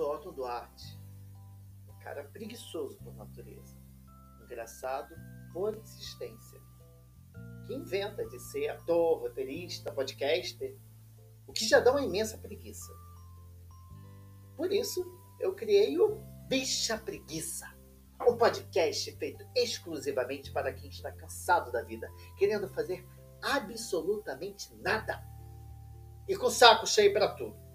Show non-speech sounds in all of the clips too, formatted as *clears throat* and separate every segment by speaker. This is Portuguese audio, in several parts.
Speaker 1: sou Otto Duarte, um cara preguiçoso por natureza, engraçado por insistência, que inventa de ser ator, roteirista, podcaster, o que já dá uma imensa preguiça. Por isso, eu criei o Bicha Preguiça, um podcast feito exclusivamente para quem está cansado da vida, querendo fazer absolutamente nada e com saco cheio para tudo.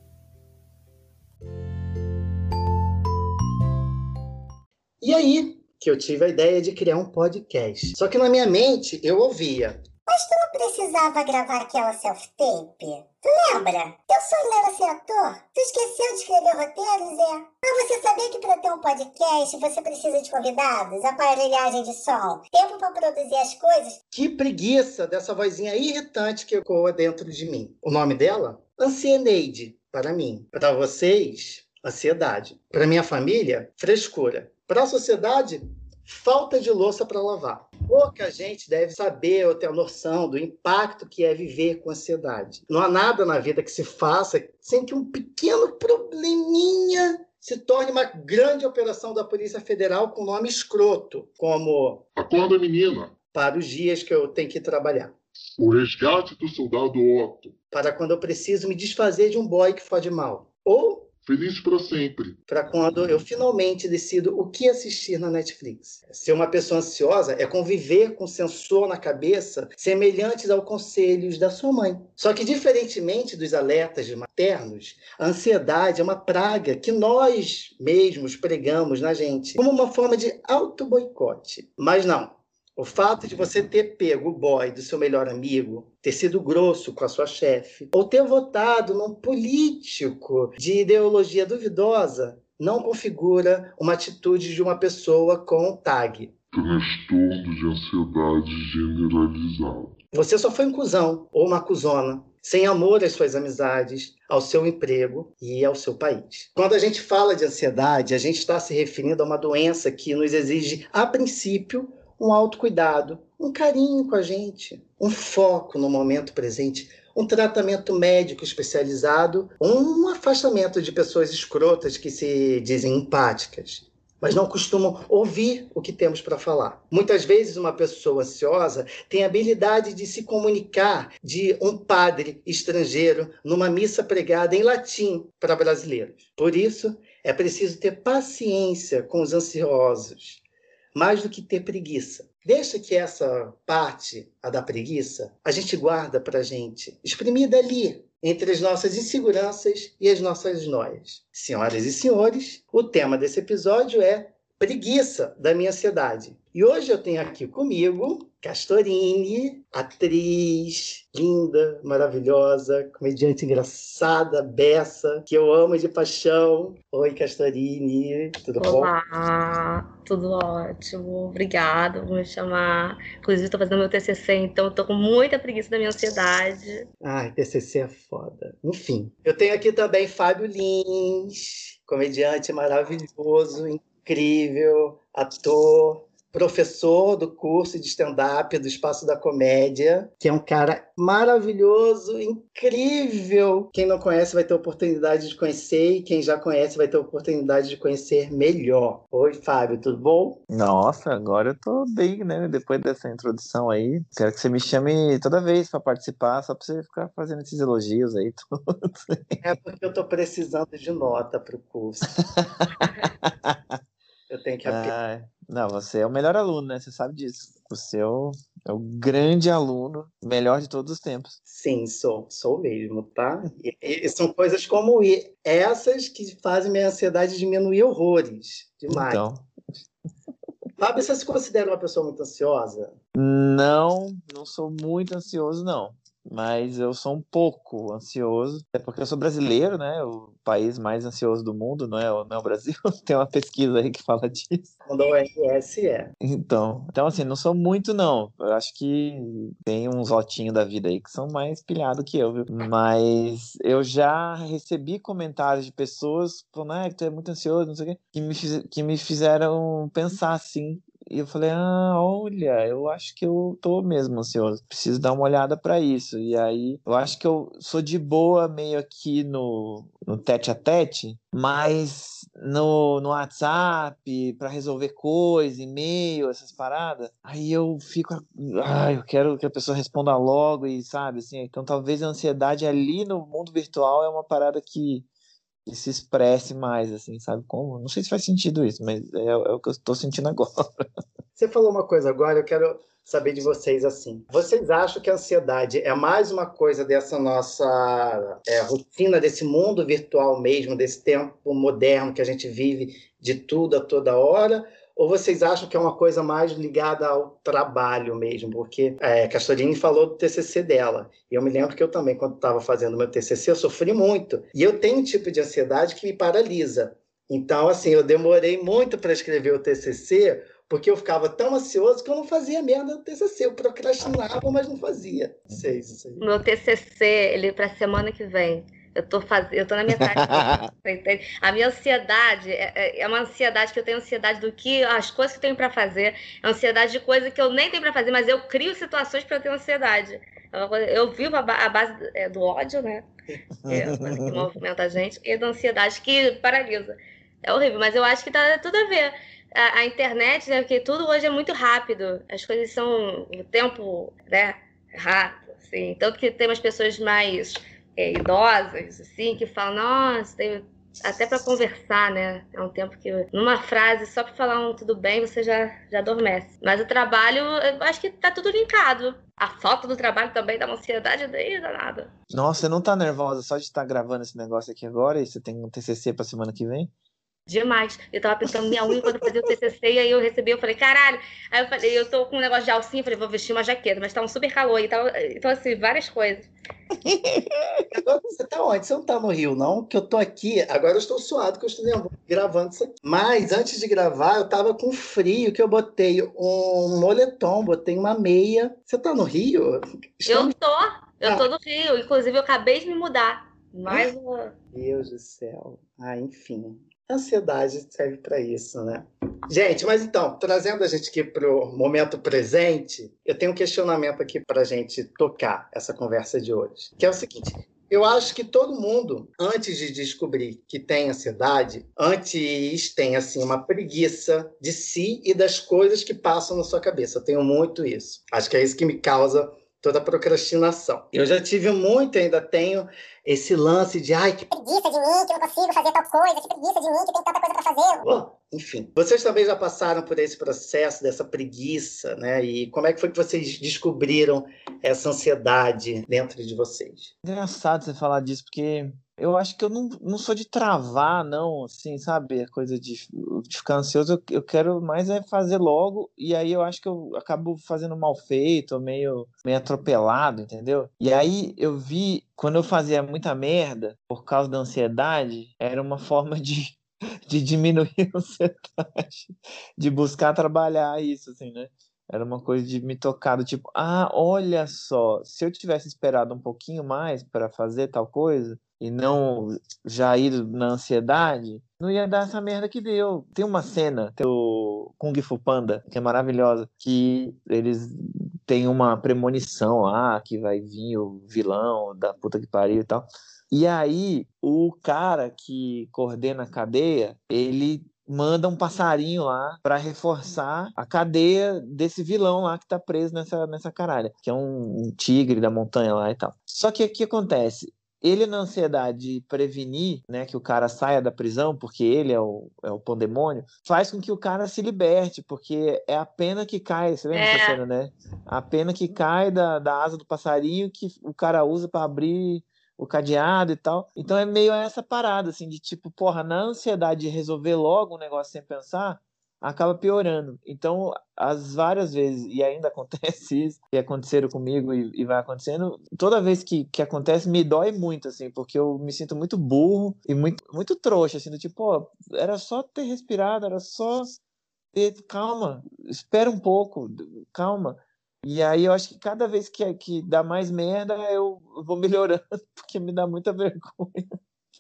Speaker 1: E aí que eu tive a ideia de criar um podcast. Só que na minha mente eu ouvia.
Speaker 2: Mas tu não precisava gravar aquela self-tape? Tu lembra? Teu sonho era ser ator? Tu esqueceu de escrever roteiros, é? Mas você sabia que para ter um podcast você precisa de convidados, aparelhagem de som, tempo para produzir as coisas?
Speaker 1: Que preguiça dessa vozinha irritante que ecoa dentro de mim. O nome dela? Ancieneide, para mim. Para vocês, ansiedade. Para minha família, frescura. Para a sociedade, falta de louça para lavar. Pouca gente deve saber ou ter a noção do impacto que é viver com ansiedade. Não há nada na vida que se faça sem que um pequeno probleminha se torne uma grande operação da Polícia Federal com nome escroto, como
Speaker 3: Acorda, menina!
Speaker 1: Para os dias que eu tenho que trabalhar.
Speaker 3: O resgate do soldado Otto.
Speaker 1: Para quando eu preciso me desfazer de um boy que fode mal. Ou
Speaker 3: Feliz para sempre.
Speaker 1: para quando eu finalmente decido o que assistir na Netflix. Ser uma pessoa ansiosa é conviver com sensor na cabeça semelhantes aos conselhos da sua mãe. Só que, diferentemente dos alertas maternos, a ansiedade é uma praga que nós mesmos pregamos na gente como uma forma de auto-boicote. Mas não. O fato de você ter pego o boy do seu melhor amigo, ter sido grosso com a sua chefe, ou ter votado num político de ideologia duvidosa, não configura uma atitude de uma pessoa com tag.
Speaker 3: Transtorno de ansiedade generalizado.
Speaker 1: Você só foi um cuzão ou uma cuzona, sem amor às suas amizades, ao seu emprego e ao seu país. Quando a gente fala de ansiedade, a gente está se referindo a uma doença que nos exige, a princípio, um autocuidado, um carinho com a gente, um foco no momento presente, um tratamento médico especializado, um afastamento de pessoas escrotas que se dizem empáticas, mas não costumam ouvir o que temos para falar. Muitas vezes uma pessoa ansiosa tem a habilidade de se comunicar de um padre estrangeiro numa missa pregada em latim para brasileiros. Por isso, é preciso ter paciência com os ansiosos mais do que ter preguiça. Deixa que essa parte, a da preguiça, a gente guarda para gente, exprimida ali, entre as nossas inseguranças e as nossas noias. Senhoras e senhores, o tema desse episódio é preguiça da minha ansiedade. E hoje eu tenho aqui comigo Castorini, atriz linda, maravilhosa, comediante engraçada, beça, que eu amo de paixão. Oi, Castorini, tudo bom?
Speaker 4: Olá, tudo ótimo. Obrigada por me chamar. Inclusive, estou fazendo meu TCC, então estou com muita preguiça da minha ansiedade.
Speaker 1: Ai, TCC é foda. Enfim, eu tenho aqui também Fábio Lins, comediante maravilhoso, incrível, ator, professor do curso de stand-up do Espaço da Comédia, que é um cara maravilhoso, incrível. Quem não conhece vai ter oportunidade de conhecer e quem já conhece vai ter oportunidade de conhecer melhor. Oi, Fábio, tudo bom?
Speaker 5: Nossa, agora eu tô bem, né? Depois dessa introdução aí. Quero que você me chame toda vez pra participar, só pra você ficar fazendo esses elogios aí. *laughs* Tudo.
Speaker 1: É porque eu tô precisando de nota pro curso. *laughs* Eu tenho que
Speaker 5: Ah, não, você é o melhor aluno, né? Você sabe disso. Você é o, é o grande aluno, melhor de todos os tempos.
Speaker 1: Sim, sou, sou mesmo, tá? E, e são coisas como essas que fazem minha ansiedade diminuir horrores. Demais.
Speaker 5: Então,
Speaker 1: Fábio, você se considera uma pessoa muito ansiosa?
Speaker 5: não, não sou muito ansioso, não. Mas eu sou um pouco ansioso, é porque eu sou brasileiro, né? O país mais ansioso do mundo, não é, o- não é o Brasil? *laughs* Tem uma pesquisa aí que fala disso.
Speaker 1: Quando o RS é.
Speaker 5: Então, então assim, não sou muito não. Eu acho que tem uns lotinhos da vida aí que são mais pilhados que eu, viu? Mas eu já recebi comentários de pessoas falando, ah, que tu é muito ansioso, não sei o quê, que me, fiz- que me fizeram pensar assim. E eu falei, ah, olha, eu acho que eu tô mesmo ansioso. Preciso dar uma olhada pra isso. E aí, eu acho que eu sou de boa meio aqui no, no tete a tete, mas no, no WhatsApp para resolver coisa, e-mail, essas paradas, aí eu fico, ah, eu quero que a pessoa responda logo e sabe assim, então talvez a ansiedade ali no mundo virtual é uma parada que, que se expresse mais, assim, sabe como? Não sei se faz sentido isso, mas é, é o que eu estou sentindo agora. *laughs*
Speaker 1: Você falou uma coisa agora, eu quero saber de vocês assim. Vocês acham que a ansiedade é mais uma coisa dessa nossa é, rotina, desse mundo virtual mesmo, desse tempo moderno que a gente vive de tudo a toda hora? Ou vocês acham que é uma coisa mais ligada ao trabalho mesmo? Porque é, Castorini falou do TCC dela. E eu me lembro que eu também, quando estava fazendo meu TCC, eu sofri muito. E eu tenho um tipo de ansiedade que me paralisa. Então, assim, eu demorei muito para escrever o TCC, porque eu ficava tão ansioso que eu não fazia merda no TCC. Eu procrastinava, mas não fazia. Não sei isso aí.
Speaker 4: Meu TCC, ele é para semana que vem. Eu tô, faz... eu tô na metade. *laughs* *laughs* a minha ansiedade é, é, é, uma ansiedade que eu tenho ansiedade do que as coisas que eu tenho para fazer, é ansiedade de coisa que eu nem tenho para fazer, mas eu crio situações para ter ansiedade. É eu vivo a, base do ódio, né? *laughs* É que movimenta a gente, e da ansiedade que paralisa. É horrível, mas eu acho que tá tudo a ver a, a internet, né? Porque tudo hoje é muito rápido. As coisas são o tempo, né? Rápido, assim. Tanto que tem umas pessoas mais é, idosas, assim, que falam, nossa, tem até para conversar, né? É um tempo que numa frase só para falar um tudo bem você já já adormece. Mas o trabalho, eu acho que tá tudo linkado. A falta do trabalho também dá uma ansiedade daí danada.
Speaker 5: Nossa, você não tá nervosa só de estar gravando esse negócio aqui agora e você tem um TCC para semana que vem?
Speaker 4: Demais. Eu tava pintando minha unha quando eu fazia o TCC e aí eu recebi, eu falei, caralho. Aí eu falei, eu tô com um negócio de alcinha, falei, vou vestir uma jaqueta, mas tá um super calor e tal. Então, assim, várias coisas.
Speaker 1: Agora você tá onde? Você não tá no Rio, não? Que eu tô aqui, agora eu estou suado, que eu estou gravando isso aqui. Mas antes de gravar, eu tava com frio, que eu botei um moletom, botei uma meia. Você tá no Rio?
Speaker 4: Estamos... Eu tô, eu ah. tô no Rio. Inclusive, eu acabei de me mudar. Mais uma.
Speaker 1: Deus do céu. Ah, enfim. Ansiedade serve para isso, né? Gente, mas então, trazendo a gente aqui para o momento presente, eu tenho um questionamento aqui para a gente tocar essa conversa de hoje, que é o seguinte: eu acho que todo mundo, antes de descobrir que tem ansiedade, antes tem assim uma preguiça de si e das coisas que passam na sua cabeça. Eu tenho muito isso. Acho que é isso que me causa toda a procrastinação. Eu já tive muito, ainda tenho esse lance de ai, que
Speaker 2: preguiça de mim, que eu não consigo fazer tal coisa, que preguiça de mim, que tem tanta coisa para fazer.
Speaker 1: Oh, enfim, vocês também já passaram por esse processo dessa preguiça, né? E como é que foi que vocês descobriram essa ansiedade dentro de vocês?
Speaker 5: Engraçado você falar disso, porque eu acho que eu não, não sou de travar, não, assim, sabe? A coisa de, de ficar ansioso, eu, eu, quero mais é fazer logo, e aí eu acho que eu acabo fazendo mal feito, meio, meio atropelado, entendeu? E aí eu vi, quando eu fazia muita merda, por causa da ansiedade, era uma forma de, *laughs* de diminuir *laughs* a ansiedade, de buscar trabalhar isso, assim, né? Era uma coisa de me tocar do tipo, ah, olha só, se eu tivesse esperado um pouquinho mais para fazer tal coisa, e não já ir na ansiedade, não ia dar essa merda que deu. Tem uma cena do Kung Fu Panda, que é maravilhosa, que eles têm uma premonição lá que vai vir o vilão da puta que pariu e tal. E aí, o cara que coordena a cadeia, ele manda um passarinho lá para reforçar a cadeia desse vilão lá que tá preso nessa, nessa caralha, que é um, um tigre da montanha lá e tal. Só que o que acontece? Ele na ansiedade de prevenir né, que o cara saia da prisão, porque ele é o, é o pandemônio, faz com que o cara se liberte, porque é a pena que cai, você lembra é. dessa cena, né? A pena que cai da, da asa do passarinho que o cara usa para abrir o cadeado e tal. Então é meio essa parada, assim, de tipo, porra, na ansiedade de resolver logo um negócio sem pensar, acaba piorando. Então, as várias vezes, e ainda *laughs* acontece isso, que aconteceram comigo e, e, vai acontecendo, toda vez que, que acontece me dói muito, assim, porque eu me sinto muito burro e muito, muito trouxa, assim, do tipo, ó, era só ter respirado, era só ter, calma, espera um pouco, calma. E aí eu acho que cada vez que, que dá mais merda, eu vou melhorando, *laughs* porque me dá muita vergonha.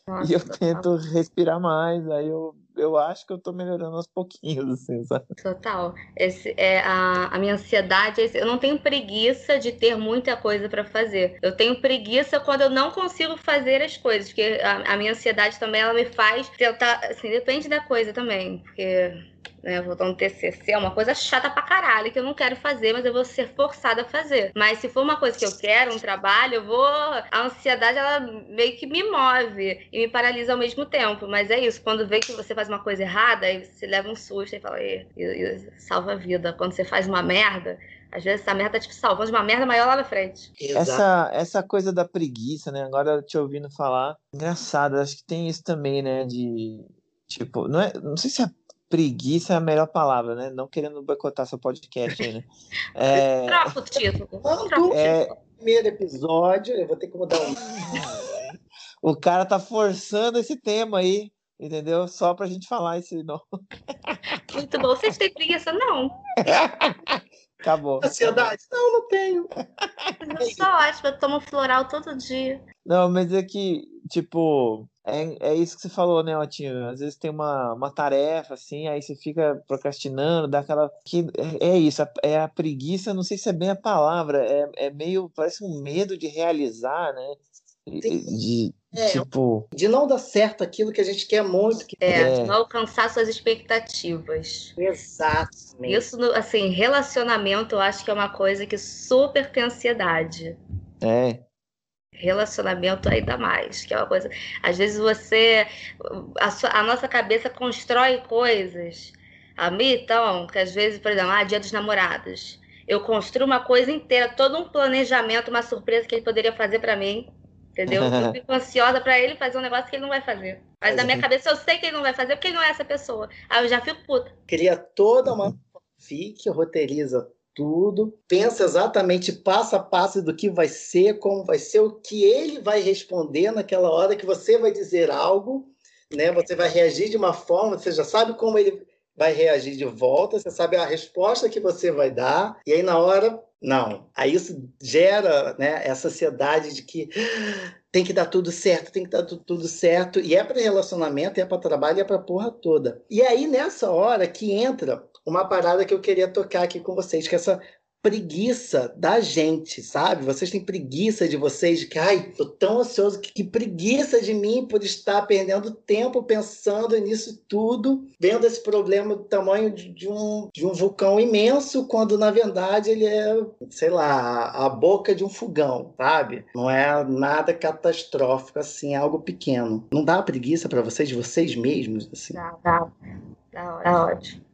Speaker 4: Nossa,
Speaker 5: E eu
Speaker 4: total.
Speaker 5: tento respirar mais, aí eu, eu acho que eu tô melhorando aos pouquinhos, assim, sabe?
Speaker 4: Total. Esse é a, a minha ansiedade. é Eu não tenho preguiça de ter muita coisa pra fazer. Eu tenho preguiça quando eu não consigo fazer as coisas, porque a, a minha ansiedade também ela me faz tentar. Assim, depende da coisa também, porque. Né, voltando no TCC, é uma coisa chata pra caralho que eu não quero fazer, mas eu vou ser forçada a fazer. Mas se for uma coisa que eu quero, um trabalho, eu vou. A ansiedade, ela meio que me move e me paralisa ao mesmo tempo. Mas é isso, quando vê que você faz uma coisa errada, aí você leva um susto e fala, e, e- e salva a vida. Quando você faz uma merda, às vezes essa merda tá te salvando de uma merda maior lá na frente.
Speaker 1: Exato.
Speaker 5: Essa, essa coisa da preguiça, né? Agora te ouvindo falar, engraçado, acho que tem isso também, né? De tipo, não é, não sei se a preguiça é a melhor palavra, né? Não querendo boicotar seu podcast aí, né? *laughs* É,
Speaker 4: Troca o título.
Speaker 1: Quando
Speaker 5: É.
Speaker 1: primeiro episódio, eu vou ter que mudar um. *laughs*
Speaker 5: o cara tá forçando esse tema aí, entendeu? Só pra gente falar esse nome. *laughs*
Speaker 4: Muito bom. Vocês têm preguiça? Não.
Speaker 5: Acabou.
Speaker 1: Ansiedade? Não, não tenho.
Speaker 4: Eu sou ótima, eu tomo floral todo dia.
Speaker 5: Não, mas é que, tipo, é, é isso que você falou, né, Otinho? Às vezes tem uma, uma tarefa, assim, aí você fica procrastinando, dá aquela. Que, é, é isso, é a preguiça, não sei se é bem a palavra, é, é meio, parece um medo de realizar, né? De,
Speaker 1: É,
Speaker 5: tipo,
Speaker 1: de não dar certo aquilo que a gente quer muito. Que...
Speaker 4: É,
Speaker 5: É.
Speaker 4: de não alcançar suas expectativas.
Speaker 1: Exatamente.
Speaker 4: Isso, assim, relacionamento, eu acho que é uma coisa que super tem ansiedade.
Speaker 5: é,
Speaker 4: Relacionamento ainda mais, que é uma coisa. Às vezes você. A, sua- a nossa cabeça constrói coisas. A mim, então, que às vezes, por exemplo, ah, dia dos namorados. Eu construo uma coisa inteira, todo um planejamento, uma surpresa que ele poderia fazer pra mim. Entendeu? Eu *laughs* fico ansiosa pra ele fazer um negócio que ele não vai fazer. Mas na minha cabeça eu sei que ele não vai fazer porque ele não é essa pessoa. Aí eu já fico puta.
Speaker 1: Cria toda uma fique, roteiriza tudo, pensa exatamente passo a passo do que vai ser, como vai ser, o que ele vai responder naquela hora que você vai dizer algo, né? Você vai reagir de uma forma, você já sabe como ele vai reagir de volta, você sabe a resposta que você vai dar, e aí na hora, não. Aí isso gera, né, essa ansiedade de que tem que dar tudo certo, tem que dar tu- tudo certo, e é para relacionamento, é para trabalho, é para porra toda. E aí nessa hora que entra uma parada que eu queria tocar aqui com vocês, que é essa preguiça da gente, sabe? Vocês têm preguiça de vocês, de que, ai, tô tão ansioso, que, que preguiça de mim por estar perdendo tempo pensando nisso tudo, vendo esse problema do tamanho de, de um, de um vulcão imenso, quando na verdade ele é, sei lá, a boca de um fogão, sabe? Não é nada catastrófico assim, é algo pequeno. Não dá preguiça para vocês, de vocês mesmos, assim?
Speaker 4: Dá. Dá, dá ótimo.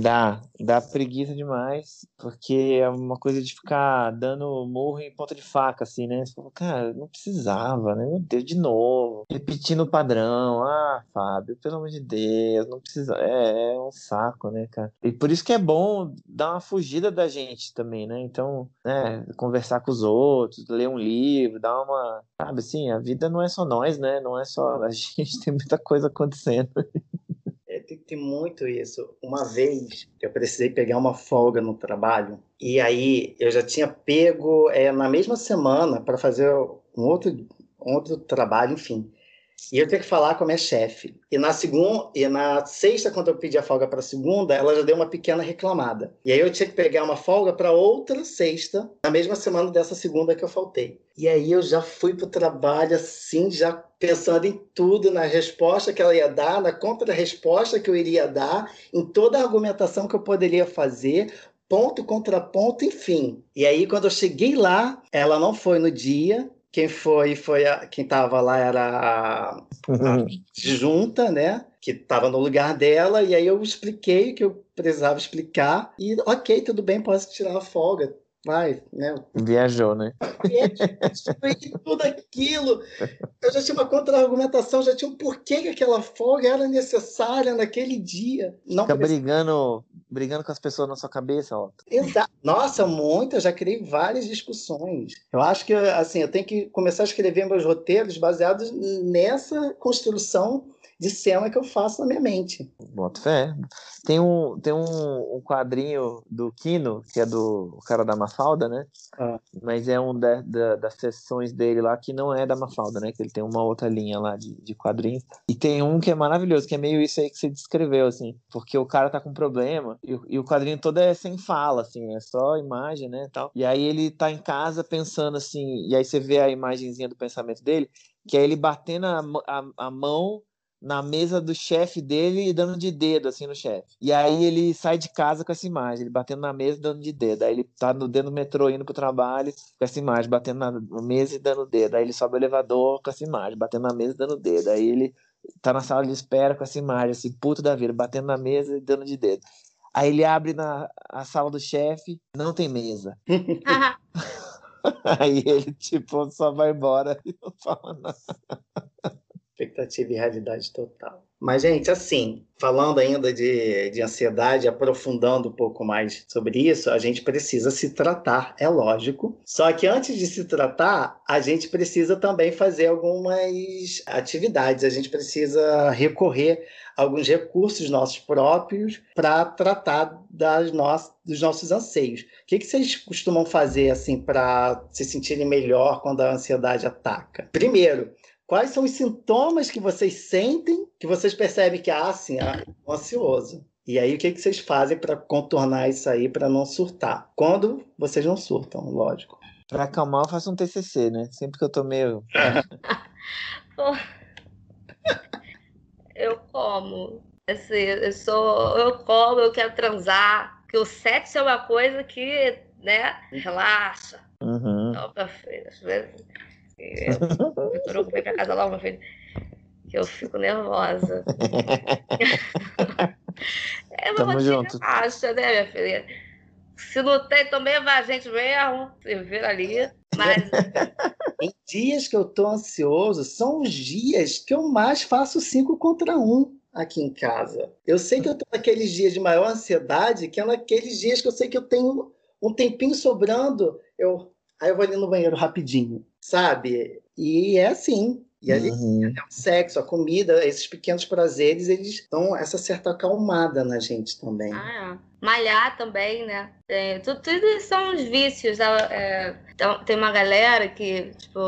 Speaker 5: Dá, dá preguiça demais, porque é uma coisa de ficar dando murro em ponta de faca, assim, né? Você fala, cara, não precisava, né? Meu Deus, de novo. Repetindo o padrão. Ah, Fábio, pelo amor de Deus, não precisa. É, é um saco, né, cara? E por isso que é bom dar uma fugida da gente também, né? Então, né, conversar com os outros, ler um livro, dar uma. Sabe assim, a vida não é só nós, né? Não é só. A *laughs* gente tem muita coisa acontecendo.
Speaker 1: Tem muito isso. Uma vez eu precisei pegar uma folga no trabalho e aí eu já tinha pego é, na mesma semana para fazer um outro, um outro trabalho, enfim. E eu tinha que falar com a minha chefe. E na segunda, e na sexta, quando eu pedi a folga para segunda, ela já deu uma pequena reclamada. E aí eu tinha que pegar uma folga para outra sexta, na mesma semana dessa segunda que eu faltei. E aí eu já fui pro trabalho assim, já pensando em tudo, na resposta que ela ia dar, na contra-resposta que eu iria dar, em toda a argumentação que eu poderia fazer, ponto, contraponto, enfim. E aí quando eu cheguei lá, ela não foi no dia, quem foi, foi a, quem estava lá era a, a junta, né? Que estava no lugar dela, e aí eu expliquei o que eu precisava explicar, e ok, tudo bem, posso tirar a folga. Vai, né?
Speaker 5: Viajou, né?
Speaker 1: E tudo aquilo. Eu já tinha uma contra-argumentação, já tinha um porquê que aquela folga era necessária naquele dia. Não
Speaker 5: Fica
Speaker 1: precisava-
Speaker 5: brigando, brigando com as pessoas na sua cabeça, ó.
Speaker 1: Exato. Nossa, muito. Eu já criei várias discussões. Eu acho que assim, eu tenho que começar a escrever meus roteiros baseados nessa construção de cena que eu faço na minha mente.
Speaker 5: Boto fé. Tem um, tem um, um quadrinho do Kino, que é do cara da Mafalda, né?
Speaker 1: Ah.
Speaker 5: Mas é um da, da- das sessões dele lá que não é da Mafalda, né? Que ele tem uma outra linha lá de, de quadrinhos. E tem um que é maravilhoso, que é meio isso aí que você descreveu, assim. Porque o cara tá com problema e, o- e o quadrinho todo é sem fala, assim, é só imagem, né? Tal. E aí ele tá em casa pensando assim, e aí você vê a imagenzinha do pensamento dele, que é ele batendo a, a, a mão na mesa do chefe dele e dando de dedo assim no chefe. E aí ele sai de casa com essa imagem, ele batendo na mesa e dando de dedo. Aí ele tá no dentro do metrô indo pro trabalho com essa imagem, batendo na na mesa e dando dedo. Aí ele sobe o elevador com essa imagem, batendo na mesa e dando dedo. Aí ele tá na sala de espera com essa imagem, assim, puto da vida, batendo na mesa e dando de dedo. Aí ele abre na a sala do chefe, não tem mesa. *laughs* *laughs* Aí ele, tipo, só vai embora e não fala nada.
Speaker 1: Expectativa e realidade total. Mas, gente, assim, falando ainda de, de ansiedade, aprofundando um pouco mais sobre isso, a gente precisa se tratar, é lógico. Só que antes de se tratar, a gente precisa também fazer algumas atividades, a gente precisa recorrer a alguns recursos nossos próprios para tratar das nossas, dos nossos anseios. O que, que vocês costumam fazer assim para se sentirem melhor quando a ansiedade ataca? Primeiro, Quais são os sintomas que vocês sentem que vocês percebem que, ah, sim, ah, ansioso? E aí, o que, que vocês fazem para contornar isso aí, para não surtar? Quando vocês não surtam, lógico.
Speaker 5: Pra acalmar, eu faço um TCC, né? Sempre que eu tô meio. *laughs*
Speaker 4: Eu como. Assim, eu sou. Eu como, eu quero transar. Porque o sexo é uma coisa que, né, relaxa.
Speaker 5: Uhum.
Speaker 4: Às vezes. Eu, Vitor vem pra casa lá, meu filho. Que eu fico nervosa. *laughs* É uma
Speaker 5: Tamo junto.
Speaker 4: relaxa, né, minha filha? Se não tem, também vai a gente mesmo. Se vira ali. Mas *laughs*
Speaker 1: Em dias que eu tô ansioso, são os dias que eu mais faço cinco contra um aqui em casa. Eu sei que eu tô naqueles dias de maior ansiedade, que é naqueles dias que eu sei que eu tenho um tempinho sobrando. Eu, aí eu vou ali no banheiro rapidinho, sabe? E é assim. E ali
Speaker 5: Uhum.
Speaker 1: o sexo, a comida, esses pequenos prazeres, eles dão essa certa acalmada na gente também.
Speaker 4: Ah, é. Malhar também, né? Tu- tudo isso são os vícios. ah, é, então, tem uma galera que, tipo,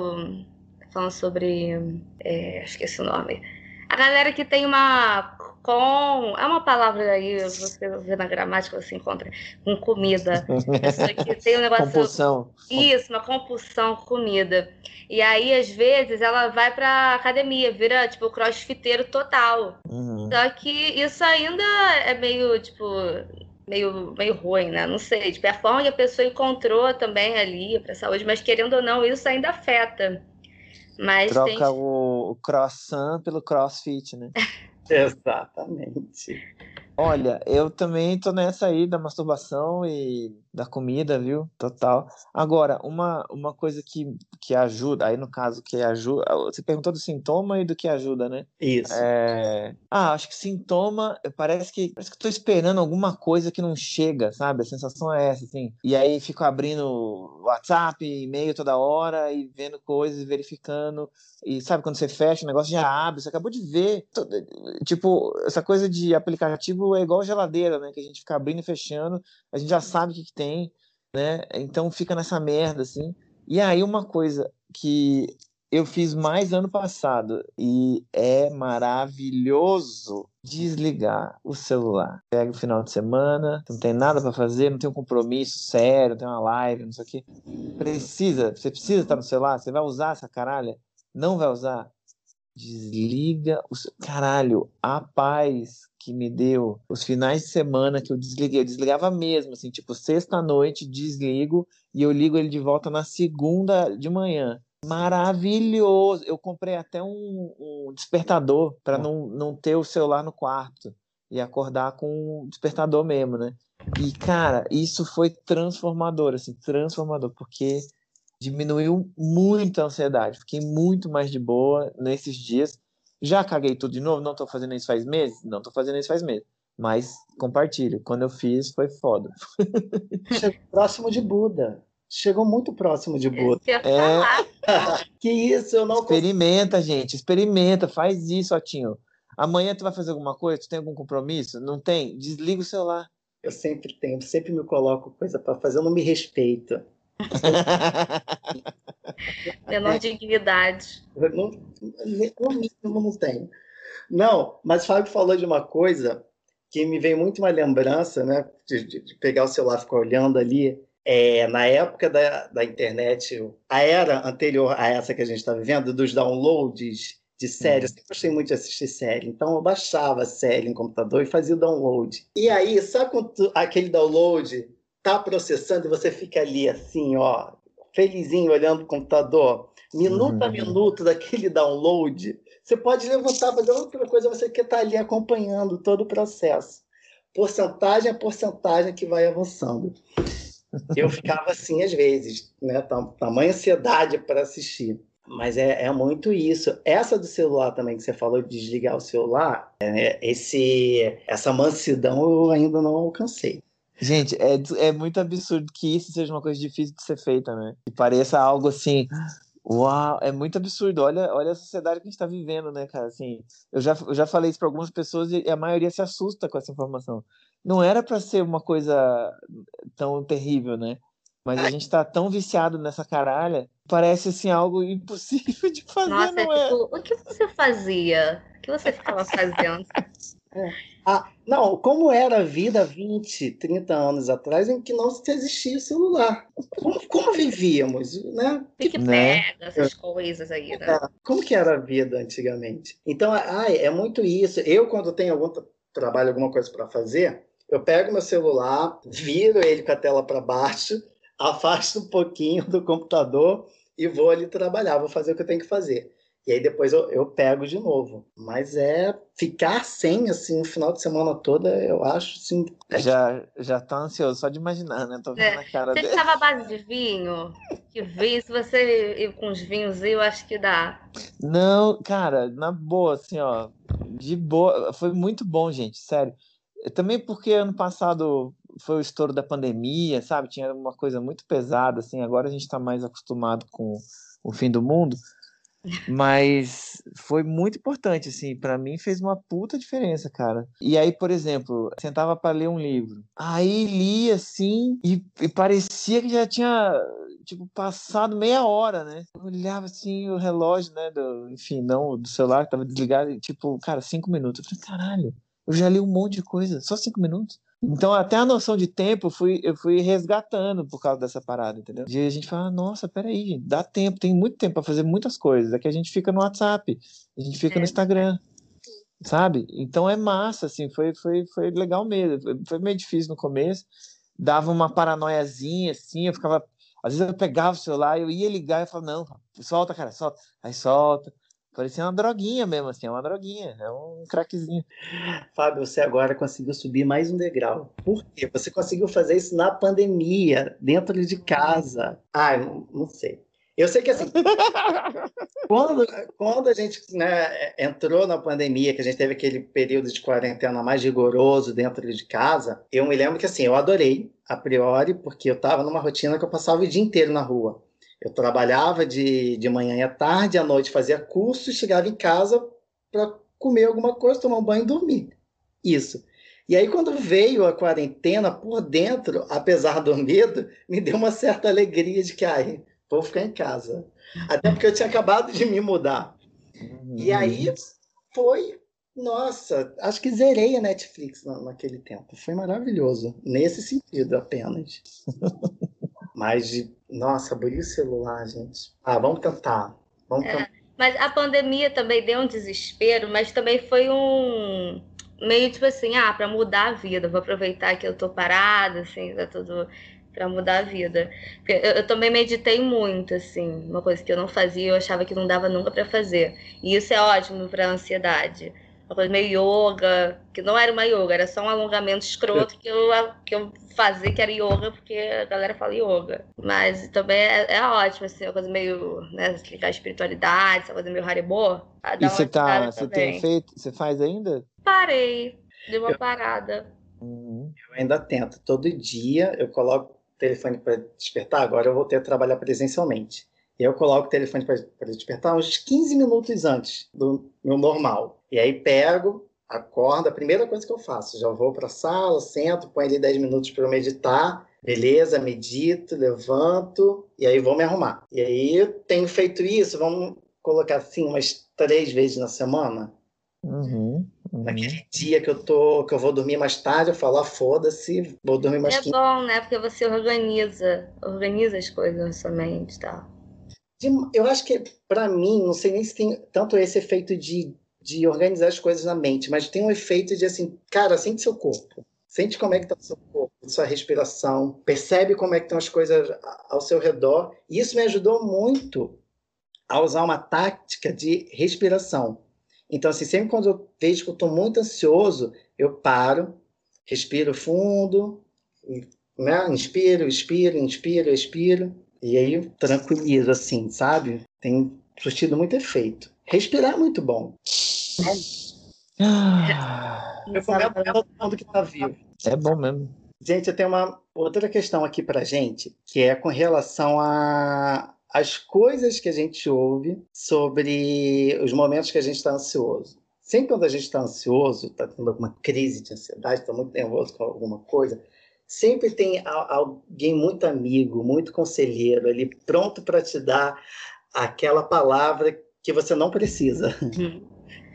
Speaker 4: falando sobre. é, esqueci o nome. A galera que tem uma. Com. É uma palavra aí, você vê na gramática, você encontra com comida. Pessoa que tem um negócio.
Speaker 5: Compulsão.
Speaker 4: Isso, uma compulsão com comida. E aí, às vezes, ela vai pra academia, vira, tipo, crossfiteiro total.
Speaker 5: Uhum.
Speaker 4: Só que isso ainda é meio, tipo, meio, meio ruim, né? Não sei. Tipo, é a forma que a pessoa encontrou também ali pra saúde, mas querendo ou não, isso ainda afeta. Mas tem.
Speaker 5: Troca o, o croissant pelo crossfit, né? *laughs* *laughs*
Speaker 1: Exatamente.
Speaker 5: Olha, eu também tô nessa aí da masturbação e da comida, viu? Total. Agora, uma, uma coisa que, que ajuda, aí no caso que ajuda, você perguntou do sintoma e do que ajuda, né?
Speaker 1: Isso.
Speaker 5: É... Ah, acho que sintoma, parece que parece que eu tô esperando alguma coisa que não chega, sabe? A sensação é essa, assim. E aí fico abrindo WhatsApp, e-mail toda hora e vendo coisas, verificando. E sabe quando você fecha o negócio já abre, você acabou de ver. Tipo, essa coisa de aplicativo é igual geladeira, né? Que a gente fica abrindo e fechando, a gente já sabe o que, que tem, né? Então fica nessa merda, assim. E aí uma coisa que eu fiz mais ano passado e é maravilhoso desligar o celular. Pega o final de semana, não tem nada para fazer, não tem um compromisso sério, não tem uma live, não sei o quê. Precisa, você precisa estar no celular, você vai usar essa caralha? Não vai usar? Desliga o seu... Caralho, a paz que me deu os finais de semana que eu desliguei, eu desligava mesmo, assim, tipo, sexta-noite, desligo e eu ligo ele de volta na segunda de manhã. Maravilhoso! Eu comprei até um, um despertador para não, não ter o celular no quarto e acordar com o despertador mesmo, né? E, cara, isso foi transformador, assim, transformador, porque diminuiu muito a ansiedade. Fiquei muito mais de boa nesses dias. Já caguei tudo de novo? Não tô fazendo isso faz meses? Não tô fazendo isso faz meses. Mas compartilho. Quando eu fiz, foi foda.
Speaker 1: Chegou próximo de Buda. Chegou muito próximo de Buda.
Speaker 5: É. *laughs*
Speaker 1: Que isso, eu não consigo.
Speaker 5: Experimenta, gente. Experimenta. Faz isso, Atinho. Amanhã tu vai fazer alguma coisa? Tu tem algum compromisso? Não tem? Desliga o celular.
Speaker 1: Eu sempre tenho, sempre me coloco coisa para fazer, eu não me respeito. *laughs*
Speaker 4: Menor dignidade.
Speaker 1: Não, no mínimo não tenho. Não, mas o Fábio falou de uma coisa que me veio muito uma lembrança, né? De, de, de pegar o celular e ficar olhando ali. É, na época da, da internet, a era anterior a essa que a gente está vivendo, dos downloads de série. Eu sempre gostei muito de assistir série, então eu baixava a série em computador e fazia o download. E aí, sabe quando aquele download tá processando e você fica ali assim, ó, felizinho olhando o computador, minuto a minuto daquele download, você pode levantar, fazer outra coisa, você quer estar ali acompanhando todo o processo. Porcentagem a porcentagem que vai avançando. Eu ficava assim às vezes, né? Tamanha ansiedade para assistir. Mas é, é, muito isso. Essa do celular também que você falou de desligar o celular, é, esse, essa mansidão eu ainda não alcancei.
Speaker 5: Gente, é, é muito absurdo que isso seja uma coisa difícil de ser feita, né? Que pareça algo assim. Uau, é muito absurdo. Olha, olha a sociedade que a gente está vivendo, né, cara? Assim, eu já, eu já falei isso para algumas pessoas e a maioria se assusta com essa informação. Não era para ser uma coisa tão terrível, né? Mas a gente está tão viciado nessa caralha, parece assim algo impossível de fazer,
Speaker 4: Nossa,
Speaker 5: não
Speaker 4: é? Tipo, o que você fazia? O que você ficava fazendo? *laughs*
Speaker 1: Ah, não, como era a vida 20, 30 anos atrás em que não existia celular? Como, como vivíamos, né?
Speaker 4: Fique né? pega, essas coisas aí, né?
Speaker 1: É, como que era a vida antigamente? Então, ai, é muito isso. Eu, quando tenho algum trabalho, alguma coisa para fazer, eu pego meu celular, viro ele com a tela para baixo, *laughs* afasto um pouquinho do computador e vou ali trabalhar, vou fazer o que eu tenho que fazer. E aí depois eu, eu pego de novo. Mas é ficar sem, assim, o final de semana toda, eu acho, assim...
Speaker 5: É já, já tá ansioso só de imaginar, né? Tô vendo é. a cara
Speaker 4: você
Speaker 5: dele.
Speaker 4: Você à base de vinho? Que vinho, se você ir com os vinhos, eu acho que dá.
Speaker 5: Não, cara, na boa, assim, ó, de boa. Foi muito bom, gente, sério. Também porque ano passado foi o estouro da pandemia, sabe? Tinha uma coisa muito pesada, assim. Agora a gente está mais acostumado com o fim do mundo. Mas foi muito importante, assim, para mim fez uma puta diferença, cara. E aí, por exemplo, sentava para ler um livro. Aí lia assim e, e, parecia que já tinha, tipo, passado meia hora, né? Eu olhava assim o relógio, né? Do, enfim, não, do celular que tava desligado, e, tipo, cara, cinco minutos. Eu falei, caralho, eu já li um monte de coisa, só cinco minutos. Então, até a noção de tempo eu fui, eu fui resgatando por causa dessa parada, entendeu? E a gente fala, nossa, peraí, gente, dá tempo, tem muito tempo para fazer muitas coisas. Aqui a gente fica no WhatsApp, a gente fica é. no Instagram, sabe? Então é massa, assim, foi, foi, foi legal mesmo. Foi meio difícil no começo, dava uma paranoiazinha, assim, eu ficava. Às vezes eu pegava o celular, eu ia ligar e falava, não, solta, cara, solta. Aí solta, Parecia uma droguinha mesmo, assim, é uma droguinha, é um craquezinho.
Speaker 1: Fábio, você agora conseguiu subir mais um degrau. Por quê? Você conseguiu fazer isso na pandemia, dentro de casa. Ah, não, não sei. Eu sei que assim, *laughs* quando, quando a gente né, entrou na pandemia, que a gente teve aquele período de quarentena mais rigoroso dentro de casa, eu me lembro que assim, eu adorei, a priori, porque eu estava numa rotina que eu passava o dia inteiro na rua. Eu trabalhava de, de manhã e à tarde, à noite fazia curso, chegava em casa para comer alguma coisa, tomar um banho e dormir. Isso. E aí, quando veio a quarentena, por dentro, apesar do medo, me deu uma certa alegria de que, ai, vou ficar em casa. Até porque eu tinha acabado de me mudar. E aí foi, nossa, acho que zerei a Netflix naquele tempo. Foi maravilhoso, nesse sentido apenas. *laughs* Mas de, nossa, abrir o celular, gente. Ah, vamos tentar. Vamos
Speaker 4: é, tentar. Mas a pandemia também deu um desespero, mas também foi um meio tipo assim, ah, para mudar a vida, vou aproveitar que eu tô parada, assim, tá tudo para mudar a vida. Eu, eu, também meditei muito, assim, uma coisa que eu não fazia, eu achava que não dava nunca para fazer. E isso é ótimo para ansiedade uma coisa meio yoga, que não era uma yoga, era só um alongamento escroto que eu, que eu fazia que era yoga, porque a galera fala yoga. Mas também é, é ótimo, assim, uma coisa meio, né, explicar a espiritualidade, essa coisa meio haribô.
Speaker 5: E você tá, você tem feito, você faz ainda?
Speaker 4: Parei, dei uma eu, parada.
Speaker 1: Uhum. Eu ainda tento, todo dia eu coloco o telefone para despertar, agora eu vou ter que trabalhar presencialmente. E eu coloco o telefone para despertar uns 15 minutos antes do meu normal. E aí pego, acordo, a primeira coisa que eu faço, já vou para a sala, sento, põe ali 10 minutos para eu meditar, beleza, medito, levanto e aí vou me arrumar. E aí tenho feito isso, vamos colocar assim, umas três vezes na semana.
Speaker 5: Uhum, uhum.
Speaker 1: Naquele dia que eu tô, que eu vou dormir mais tarde, eu falo, ah, foda-se, vou dormir mais
Speaker 4: É
Speaker 1: 15
Speaker 4: bom, né? Porque você organiza, organiza as coisas na sua mente, tá?
Speaker 1: De- Eu acho que, para mim, não sei nem se tem tanto esse efeito de, de organizar as coisas na mente, mas tem um efeito de assim, cara, sente seu corpo. Sente como é que tá o seu corpo, sua respiração, percebe como é que estão as coisas ao seu redor. E isso me ajudou muito a usar uma tática de respiração. Então, assim, sempre quando eu vejo que eu estou muito ansioso, eu paro, respiro fundo, né? Inspiro, expiro, inspiro, expiro. E aí tranquilizo, assim, sabe? Tem surtido muito efeito. Respirar é muito bom.
Speaker 5: Ah,
Speaker 1: Eu pra todo mundo que tá vivo.
Speaker 5: É bom mesmo.
Speaker 1: Gente, eu tenho uma outra questão aqui pra gente, que é com relação a as coisas que a gente ouve sobre os momentos que a gente está ansioso. Sempre quando a gente está ansioso, está tendo alguma crise de ansiedade, está muito nervoso com alguma coisa, sempre tem alguém muito amigo, muito conselheiro ali, pronto para te dar aquela palavra que você não precisa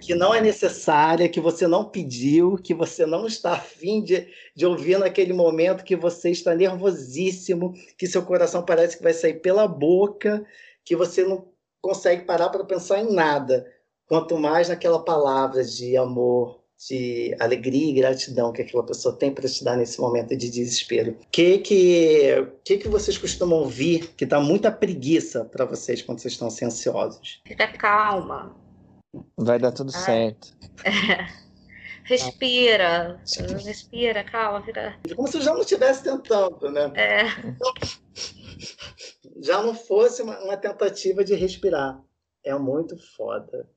Speaker 1: que não é necessária, que você não pediu, que você não está afim de, de ouvir naquele momento, que você está nervosíssimo, que seu coração parece que vai sair pela boca, que você não consegue parar para pensar em nada. Quanto mais naquela palavra de amor, de alegria e gratidão que aquela pessoa tem para te dar nesse momento de desespero. O que que, que que vocês costumam ouvir que dá muita preguiça para vocês quando vocês estão assim, ansiosos?
Speaker 4: Fica calma.
Speaker 5: Vai dar tudo
Speaker 4: Ai.
Speaker 5: certo. *laughs*
Speaker 4: Respira. Respira, calma, fica.
Speaker 1: Como se eu já não estivesse tentando, né?
Speaker 4: É,
Speaker 1: já não fosse uma, uma tentativa de respirar. É muito foda.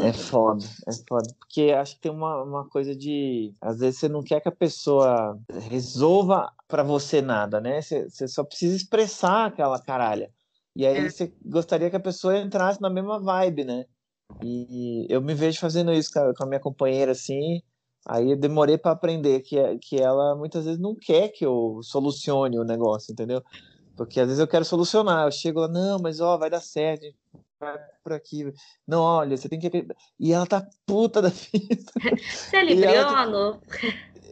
Speaker 5: É foda, é foda. Porque acho que tem uma, uma coisa de. Às vezes você não quer que a pessoa resolva pra você nada, né? Você, você só precisa expressar aquela caralha. E aí
Speaker 4: É.
Speaker 5: você gostaria que a pessoa entrasse na mesma vibe, né? E eu me vejo fazendo isso com a, com a minha companheira, assim. Aí eu demorei pra aprender que, que ela muitas vezes não quer que eu solucione o negócio, entendeu? Porque às vezes eu quero solucionar. Eu chego lá, não, mas ó, vai dar certo, por aqui. Não, olha, você tem que. acreditar." E ela tá puta da *laughs* vida.
Speaker 4: você é
Speaker 5: ela
Speaker 4: libriano?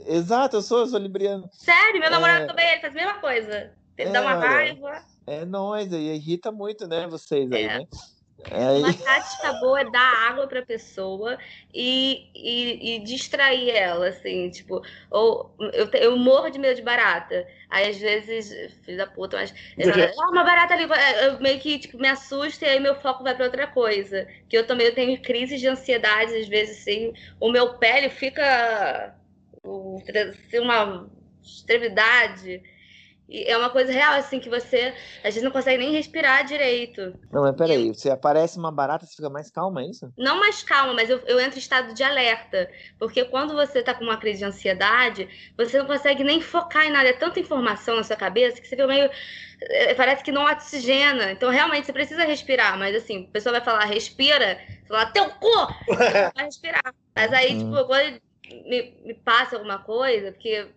Speaker 5: Exato, eu sou, eu sou libriano.
Speaker 4: Sério, meu namorado
Speaker 5: É.
Speaker 4: também, ele faz a mesma coisa. Ele
Speaker 5: É,
Speaker 4: dá uma
Speaker 5: olha.
Speaker 4: raiva.
Speaker 5: É nóis, aí irrita muito, né, vocês aí,
Speaker 4: É.
Speaker 5: né? Aí,
Speaker 4: Uma tática boa é dar água pra pessoa e, e, e distrair ela, assim, tipo, ou eu, eu morro de medo de barata. Aí às vezes, filho da puta, mas *laughs* ah, uma barata ali, vai-" eu meio que tipo, me assusta e aí meu foco vai pra outra coisa. Que eu também eu tenho crises de ansiedade, às vezes, assim, o meu pé ele fica assim, uma extremidade. E é uma coisa real, assim, que você às vezes não consegue nem respirar direito.
Speaker 5: não, mas peraí, se aparece uma barata, você fica mais calma, é isso?
Speaker 4: Não mais calma, mas eu, eu entro em estado de alerta. Porque quando você tá com uma crise de ansiedade, você não consegue nem focar em nada. É tanta informação na sua cabeça que você fica meio. eh, Parece que não oxigena. Então, realmente, você precisa respirar. Mas, assim, a pessoa vai falar, respira. Você fala, teu cu! *laughs* Vai respirar. Mas aí,
Speaker 5: Hum.
Speaker 4: tipo, quando me, me passa alguma coisa, porque,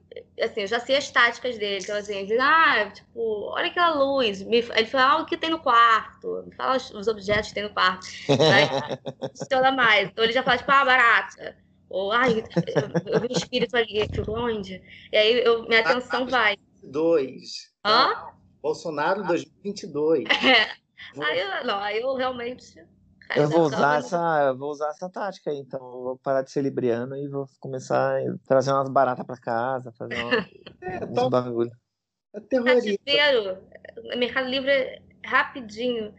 Speaker 4: assim, eu já sei as táticas dele. Então, assim, ele diz, ah, tipo, olha aquela luz. Me- ele fala, ah, o que tem no quarto. Me fala os, os objetos que tem no quarto. Aí, *laughs* funciona mais. Então ele já fala, tipo, ah, barata. Ou, ai, eu, eu vi um espírito ali, fico, onde? E aí eu, minha atenção vai.
Speaker 1: 2.
Speaker 4: Hã?
Speaker 1: Bolsonaro 2022.
Speaker 4: É. *laughs* Aí eu, não, aí eu realmente.
Speaker 5: Eu vou usar essa, eu vou usar essa tática aí, então. Eu vou parar de ser libriano e vou começar a trazer umas baratas pra casa, fazer uma, *laughs*
Speaker 1: É,
Speaker 5: uns
Speaker 1: top,
Speaker 5: bagulho.
Speaker 1: é terrorista.
Speaker 4: Cativeiro, Mercado Livre é rapidinho.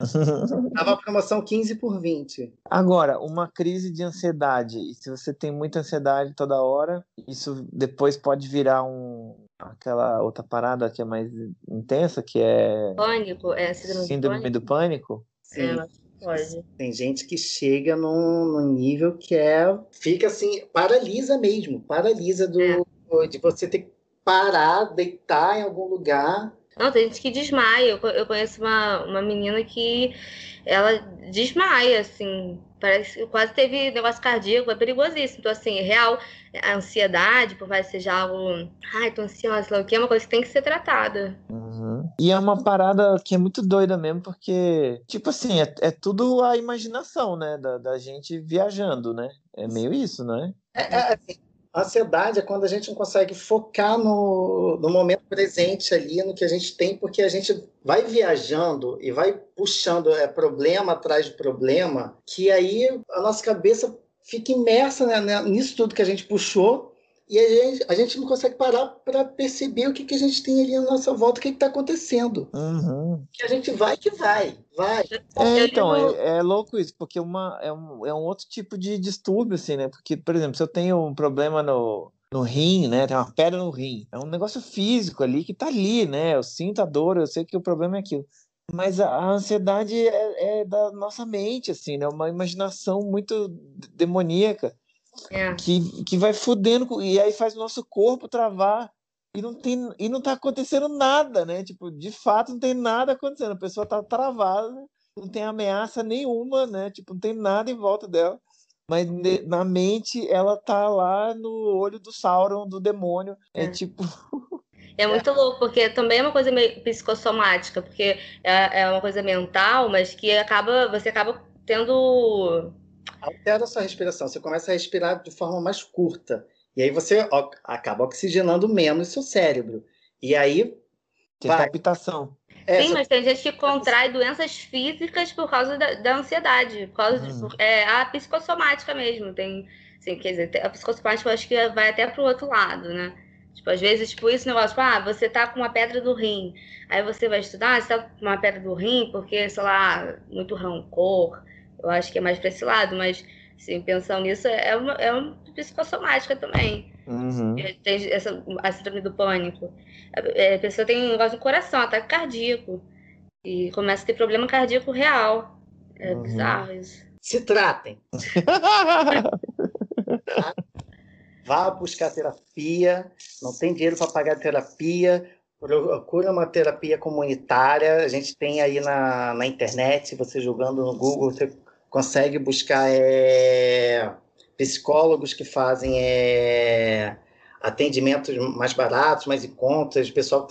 Speaker 4: *laughs*
Speaker 1: Tava promoção 15 por 20.
Speaker 5: Agora, uma crise de ansiedade, e se você tem muita ansiedade toda hora, isso depois pode virar um aquela outra parada que é mais intensa, que é
Speaker 4: Pânico, é síndrome,
Speaker 5: síndrome
Speaker 4: pânico.
Speaker 5: do pânico.
Speaker 1: Sim.
Speaker 4: É, pode.
Speaker 1: Tem gente que chega num, num nível que é. Fica assim, paralisa mesmo. Paralisa do, de você ter que parar, deitar em algum lugar.
Speaker 4: Não, tem gente que desmaia. Eu, eu conheço uma, uma menina que ela desmaia, assim. Parece que quase teve negócio cardíaco, é perigosíssimo. Então, assim, é real, a ansiedade, por mais que seja algo. Ai, tô ansiosa, sei lá o que, é uma coisa que tem que ser tratada.
Speaker 5: Uhum. E é uma parada que é muito doida mesmo, porque, tipo assim, é, é tudo a imaginação, né? Da, da gente viajando, né? É meio isso, né?
Speaker 1: É, é, assim, a ansiedade é quando a gente não consegue focar no, no momento presente ali, no que a gente tem, porque a gente vai viajando e vai puxando é, problema atrás de problema, que aí a nossa cabeça fica imersa né, né nisso tudo que a gente puxou e a gente, a gente não consegue parar para perceber o que, que a gente tem ali na nossa volta, o que está acontecendo.
Speaker 5: Uhum.
Speaker 1: Que a gente vai que vai, vai.
Speaker 5: É, então, é, é, louco isso, porque uma, é, um, é um outro tipo de distúrbio, assim, né? Porque, por exemplo, se eu tenho um problema no, no rim, né? Tem uma pedra no rim. É um negócio físico ali que tá ali, né? Eu sinto a dor, eu sei que o problema é aquilo. Mas a, a ansiedade é, é, da nossa mente, assim, né? Uma imaginação muito demoníaca. É. Que, que vai fudendo, e aí faz o nosso corpo travar. E não, tem, e não tá acontecendo nada, né? Tipo, de fato não tem nada acontecendo. A pessoa tá travada, não tem ameaça nenhuma, né? Tipo, não tem nada em volta dela. Mas na mente ela tá lá no olho do Sauron, do demônio. É, é tipo.
Speaker 4: É muito louco, porque também é uma coisa meio psicossomática, porque é, é uma coisa mental, mas que acaba, você acaba tendo
Speaker 1: altera a sua respiração. Você começa a respirar de forma mais curta. E aí você ó, acaba oxigenando menos seu cérebro. E aí.
Speaker 5: Tem vai. palpitação.
Speaker 4: É, Sim, mas tem gente que contrai doenças físicas por causa da, da ansiedade, por causa uhum. de, é, a psicossomática mesmo. Tem, assim, quer dizer, a psicossomática eu acho que vai até pro outro lado, né? Tipo, às vezes, tipo, esse negócio, tipo, ah, você tá com uma pedra do rim. Aí você vai estudar, ah, você tá com uma pedra do rim porque, sei lá, muito rancor, eu acho que é mais para esse lado, mas assim, pensando nisso, é uma, é uma psicossomática também.
Speaker 5: Uhum.
Speaker 4: É, tem essa, a síndrome do pânico. A, a, pessoa tem um negócio no coração, ataque cardíaco. E começa a ter problema cardíaco real. É uhum. bizarro isso.
Speaker 1: Se tratem. *laughs* Vá buscar terapia. Não tem dinheiro para pagar terapia. Procura uma terapia comunitária. A gente tem aí na, na internet, você jogando no Google, você consegue buscar é, psicólogos que fazem é, atendimentos mais baratos, mais em contas, pessoal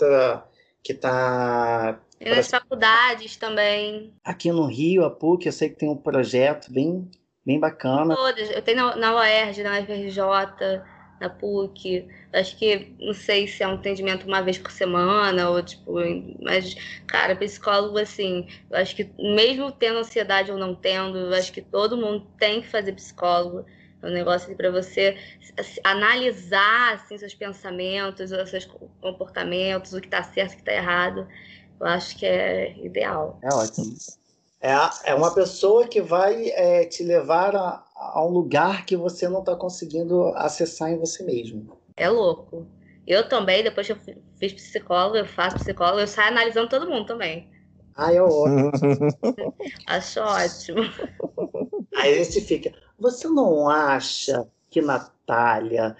Speaker 1: que está. Tá
Speaker 4: e nas faculdades também.
Speaker 1: Aqui no Rio, a PUC, eu sei que tem um projeto bem, bem bacana.
Speaker 4: Todas. Eu tenho na, na UERJ, na UFRJ, na PUC. Acho que não sei se é um atendimento uma vez por semana ou tipo, mas cara, psicólogo assim, eu acho que mesmo tendo ansiedade ou não tendo, eu acho que todo mundo tem que fazer psicólogo. É um negócio para você analisar assim, seus pensamentos, os seus comportamentos, o que está certo, o que está errado. Eu acho que é ideal.
Speaker 1: É ótimo. É, é uma pessoa que vai é, te levar a, a um lugar que você não está conseguindo acessar em você mesmo.
Speaker 4: É louco. Eu também, depois que eu fiz psicólogo, eu faço psicólogo, eu saio analisando todo mundo também.
Speaker 1: Ah, é ótimo. *laughs*
Speaker 4: Acho ótimo.
Speaker 1: Aí a gente fica, você não acha que Natália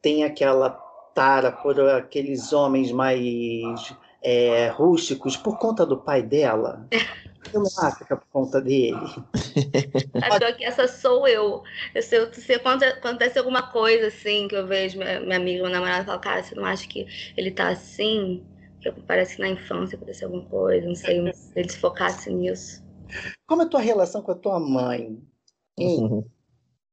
Speaker 1: tem aquela tara por aqueles homens mais é, rústicos por conta do pai dela? *laughs* Eu não acho que é por conta dele. *laughs*
Speaker 4: Acho que essa sou eu. eu se, se acontece alguma coisa assim, que eu vejo minha, minha amiga, meu namorado, fala, cara, você não acha que ele tá assim? Que parece que na infância aconteceu alguma coisa, não sei, se ele se focasse nisso.
Speaker 1: Como é a tua relação com a tua mãe? Uhum. *laughs*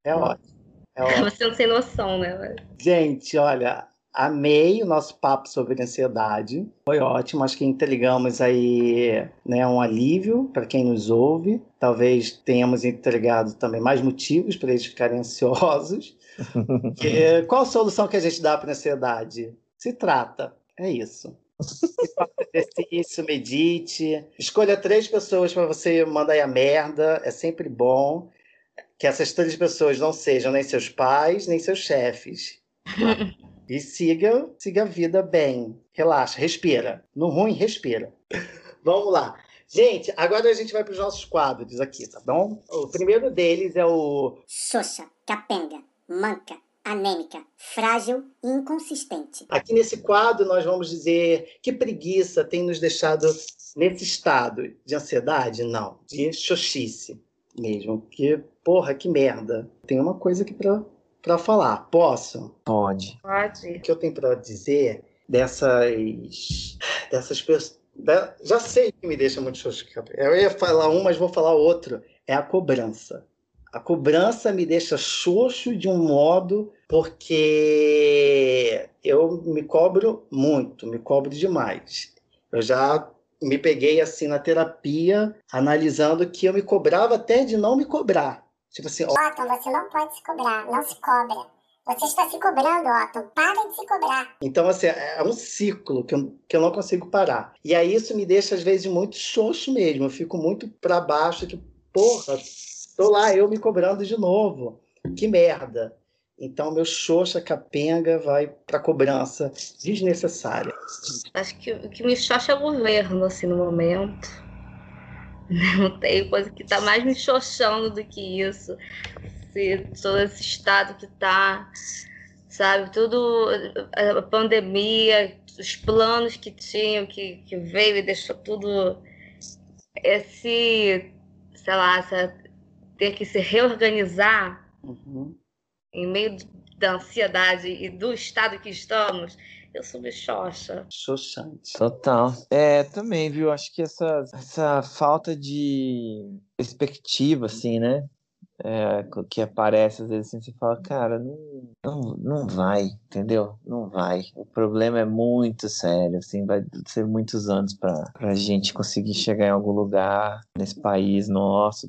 Speaker 1: É ótimo. É
Speaker 4: ótimo. Você não tem noção, né?
Speaker 1: Gente, olha, Amei o nosso papo sobre ansiedade. Foi ótimo. Acho que entregamos aí né, um alívio para quem nos ouve. Talvez tenhamos entregado também mais motivos para eles ficarem ansiosos. *laughs* e, qual a solução que a gente dá para a ansiedade? Se trata. É isso. exercício, medite. Escolha três pessoas para você mandar aí a merda. É sempre bom que essas três pessoas não sejam nem seus pais, nem seus chefes. *laughs* E siga, siga a vida bem. Relaxa, respira. No ruim, respira. *laughs* Vamos lá. Gente, agora a gente vai para os nossos quadros aqui, tá bom? O primeiro deles é o.
Speaker 2: Xoxa, capenga, manca, anêmica, frágil e inconsistente.
Speaker 1: Aqui nesse quadro nós vamos dizer que preguiça tem nos deixado nesse estado de ansiedade? Não, de xoxice. mesmo. Porque, porra, que merda. Tem uma coisa aqui pra, pra falar. Posso?
Speaker 5: Pode.
Speaker 4: Pode.
Speaker 1: O que eu tenho pra dizer dessas. dessas pessoas. da- já sei que me deixa muito xoxo. Eu ia falar um, mas vou falar outro. É a cobrança. A cobrança me deixa xoxo de um modo porque eu me cobro muito, me cobro demais. Eu já me peguei assim na terapia, analisando que eu me cobrava até de não me cobrar. Tipo assim,
Speaker 2: Otton, você não pode se cobrar. Não se cobra. Você está se cobrando, Otton. Para de se cobrar.
Speaker 1: Então, assim, é um ciclo que eu, que eu não consigo parar. E aí isso me deixa, às vezes, muito xoxo mesmo. Eu fico muito para baixo, tipo, porra, tô lá eu me cobrando de novo. Que merda. Então, meu xoxa capenga vai pra cobrança desnecessária.
Speaker 4: Acho que o que me xoxa é o governo, assim, no momento. Não tem coisa que tá mais me xoxando do que isso. Se, todo esse estado que tá, sabe? Tudo, a pandemia, os planos que tinham, que, que veio e deixou tudo. Esse, sei lá, essa, ter que se reorganizar
Speaker 1: Uhum.
Speaker 4: em meio da ansiedade e do estado que estamos, eu sou meio xoxa.
Speaker 1: Xoxante.
Speaker 5: Total. É, também, viu? Acho que essa, essa falta de perspectiva, assim, né? É, que aparece às vezes assim, você fala, cara, não, não, não vai, entendeu? Não vai. O problema é muito sério, assim, vai ser muitos anos para a gente conseguir chegar em algum lugar nesse país nosso,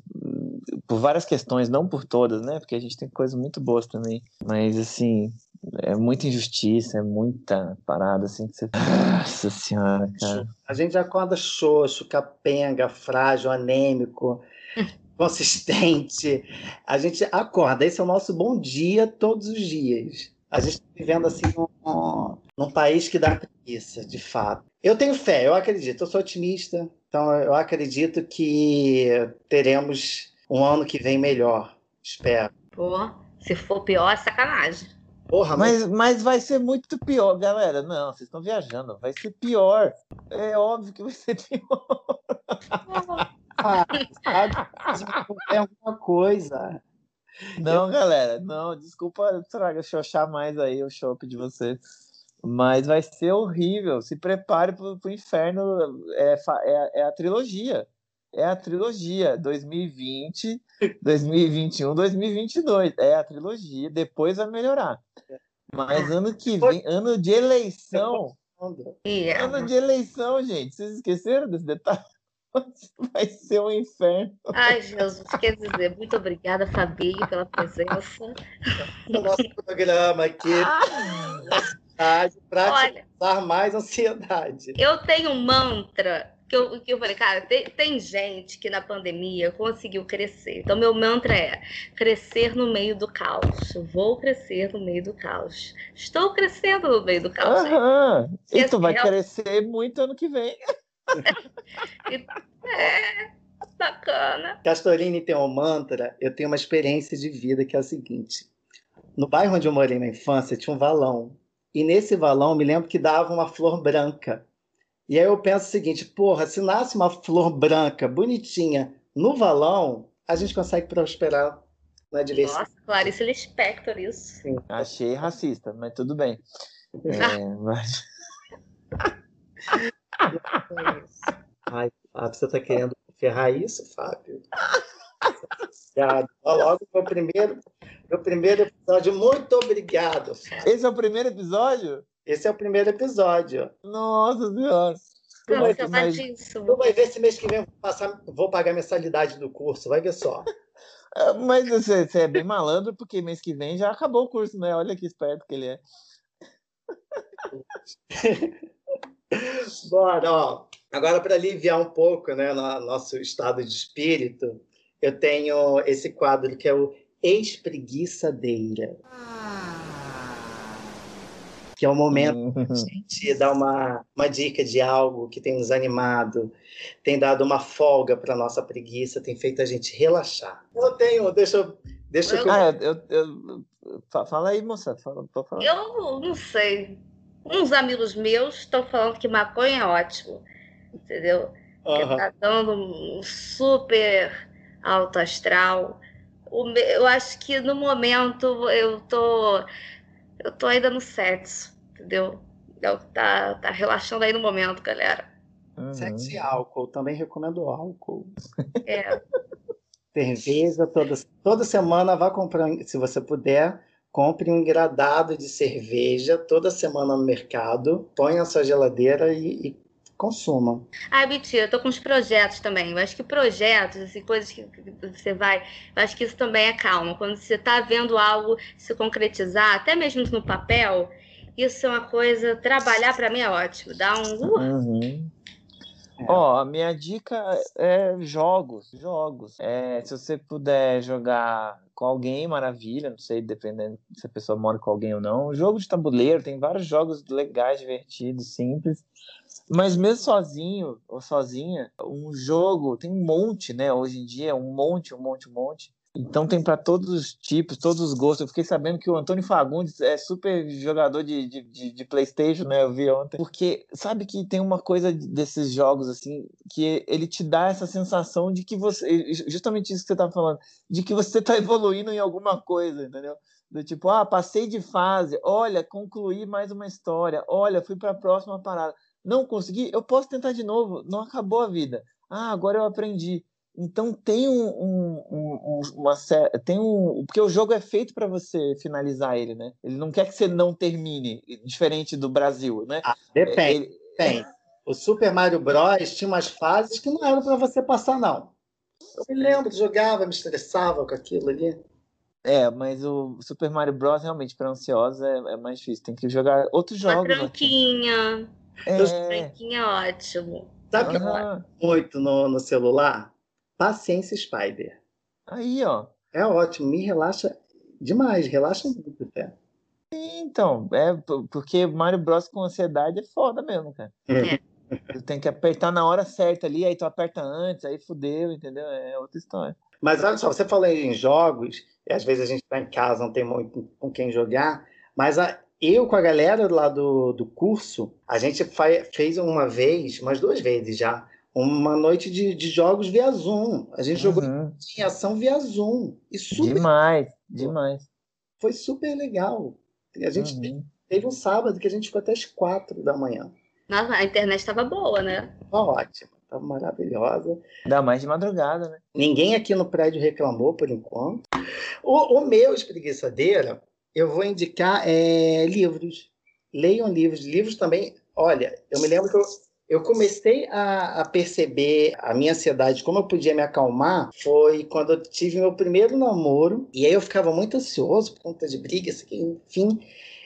Speaker 5: por várias questões, não por todas, né? Porque a gente tem coisas muito boas também, mas assim, é muita injustiça, é muita parada, assim, que você. Nossa senhora, cara.
Speaker 1: A gente acorda xoxo, capenga, frágil, anêmico, *laughs* consistente. A gente acorda. Esse é o nosso bom dia todos os dias. A gente está vivendo assim num, num país que dá preguiça, de fato. Eu tenho fé, eu acredito, eu sou otimista, então eu acredito que teremos um ano que vem melhor. Espero.
Speaker 4: Pô, se for pior, é sacanagem.
Speaker 1: Porra, mas
Speaker 5: Mas, mas vai ser muito pior, galera. Não, vocês estão viajando. Vai ser pior. É óbvio que vai ser pior. *laughs*
Speaker 1: é alguma coisa.
Speaker 5: Não, galera, não, desculpa traga xoxar mais aí o shopping de vocês. Mas vai ser horrível. Se prepare pro, pro inferno. É, é, é a trilogia. É a trilogia 2020, 2021, 2022. É a trilogia. Depois vai melhorar. Mas ano que vem, ano de eleição.
Speaker 4: É,
Speaker 5: Ano de eleição, gente. Vocês esqueceram desse detalhe? *laughs* Vai ser um inferno.
Speaker 4: Ai, Jesus, quer dizer, muito obrigada, Fabi, pela presença.
Speaker 1: o nosso programa aqui para
Speaker 4: Olha,
Speaker 1: mais ansiedade.
Speaker 4: eu tenho um mantra que eu, que eu falei, cara, tem, tem gente que na pandemia conseguiu crescer. Então, meu mantra é crescer no meio do caos. Vou crescer no meio do caos. Estou crescendo no meio do caos.
Speaker 5: Aham. E tu vai
Speaker 4: é o-
Speaker 5: crescer muito ano que vem. *laughs*
Speaker 4: É, bacana.
Speaker 1: Castorini tem um mantra, eu tenho uma experiência de vida que é a seguinte. No bairro onde eu morei na infância tinha um valão. E nesse valão me lembro que dava uma flor branca. E aí eu penso o seguinte, porra, se nasce uma flor branca, bonitinha, no valão, a gente consegue prosperar na diversidade.
Speaker 4: Nossa, Clarice Lispector, isso.
Speaker 5: Achei racista, mas tudo bem. É, mas- *laughs*
Speaker 1: Ai, Fábio, você tá querendo ferrar isso, Fábio? *laughs* Obrigado. Logo meu primeiro, meu primeiro episódio. Muito obrigado, Fábio.
Speaker 5: Esse é o primeiro episódio?
Speaker 1: Esse é o primeiro episódio.
Speaker 5: Nossa senhora.
Speaker 1: Tu vai,
Speaker 4: Cansadíssimo.
Speaker 1: tu vai ver se mês que vem eu vou, passar, vou pagar a mensalidade do curso, vai ver só. *laughs*
Speaker 5: É, Mas você, você é bem malandro, porque mês que vem já acabou o curso, né? Olha que esperto que ele é. *laughs*
Speaker 1: Bora, ó. Agora, para aliviar um pouco né, no nosso estado de espírito, eu tenho esse quadro que é o Espreguiçadeira. Que é o momento
Speaker 5: Hum.
Speaker 1: gente dar uma, uma dica de algo que tem nos animado, tem dado uma folga para nossa preguiça, tem feito a gente relaxar. Eu tenho, deixa eu. Deixa eu
Speaker 5: Ah, eu, eu- eu- fa- fala aí, moça. Fala.
Speaker 4: Eu não sei. Uns amigos meus estão falando que maconha é ótimo. Entendeu? Que
Speaker 1: Aham.
Speaker 4: tá dando um super alto astral. Eu acho que no momento eu tô, eu tô ainda no sexo, entendeu? É tá, tá relaxando aí no momento, galera.
Speaker 1: Uhum. Sexo e álcool, também recomendo álcool.
Speaker 4: É. *laughs*
Speaker 1: Cerveja, toda, toda semana vá comprar, se você puder, compre um engradado de cerveja toda semana no mercado, põe na sua geladeira e, e consuma.
Speaker 4: Ah, mentira, eu tô com uns projetos também. Eu acho que projetos, assim, coisas que você vai. Eu acho que isso também é calma. Quando você tá vendo algo se concretizar, até mesmo no papel, isso é uma coisa. Trabalhar para mim é ótimo. Dá um. Uh,
Speaker 5: uhum. É. Ó, a minha dica é jogos, jogos. É, se você puder jogar com alguém, maravilha, não sei, dependendo se a pessoa mora com alguém ou não. Jogo de tabuleiro, tem vários jogos legais, divertidos, simples. Mas mesmo sozinho ou sozinha, um jogo tem um monte, né? Hoje em dia, um monte, um monte, um monte. Então tem para todos os tipos, todos os gostos. Eu fiquei sabendo que o Antônio Fagundes é super jogador de, de, de, de, PlayStation, né? Eu vi ontem. Porque sabe que tem uma coisa desses jogos, assim, que ele te dá essa sensação de que você. Justamente isso que você tá falando, de que você tá *laughs* evoluindo em alguma coisa, entendeu? Do tipo, ah, passei de fase, olha, concluí mais uma história, olha, fui para a próxima parada. Não consegui, eu posso tentar de novo, não acabou a vida. Ah, agora eu aprendi. Então tem um, um, um uma tem um porque o jogo é feito para você finalizar ele, né? Ele não quer que você não termine, diferente do Brasil, né?
Speaker 1: Ah, depende. Ele... Tem. O Super Mario Bros tinha umas fases que não eram para você passar não. Eu me lembro, jogava, me estressava com aquilo ali.
Speaker 5: É, mas o Super Mario Bros realmente para ansiosa é, é, mais difícil. Tem que jogar outros jogos.
Speaker 4: Uma tranquinha. É... Tranquinha é ótimo.
Speaker 1: Sabe o uhum. que muito no, no celular? Paciência Spider.
Speaker 5: Aí, ó.
Speaker 1: É ótimo, me relaxa demais, relaxa muito até.
Speaker 5: Então, é porque Mario Bros com ansiedade é foda mesmo, cara. É. *laughs* Tu tem que apertar na hora certa ali, aí tu aperta antes, aí fudeu, entendeu? É outra história.
Speaker 1: Mas olha só, você falou em jogos, e às vezes a gente tá em casa, não tem muito com quem jogar, mas a, eu com a galera lá do, do curso, a gente fez uma vez, umas duas vezes já, uma noite de, de jogos via Zoom. A gente uhum. jogou em ação via Zoom. E super...
Speaker 5: Demais, demais.
Speaker 1: Foi super legal. A gente uhum. teve um sábado que a gente ficou até as quatro da manhã.
Speaker 4: Nossa, a internet estava boa, né?
Speaker 1: Tava ótima, estava maravilhosa.
Speaker 5: Ainda mais de madrugada, né?
Speaker 1: Ninguém aqui no prédio reclamou por enquanto. O, o meu espreguiçadeira, eu vou indicar é, livros. Leiam livros. Livros também. Olha, eu me lembro que eu, eu comecei a, a, perceber a minha ansiedade, como eu podia me acalmar, foi quando eu tive meu primeiro namoro. E aí eu ficava muito ansioso por conta de brigas, enfim.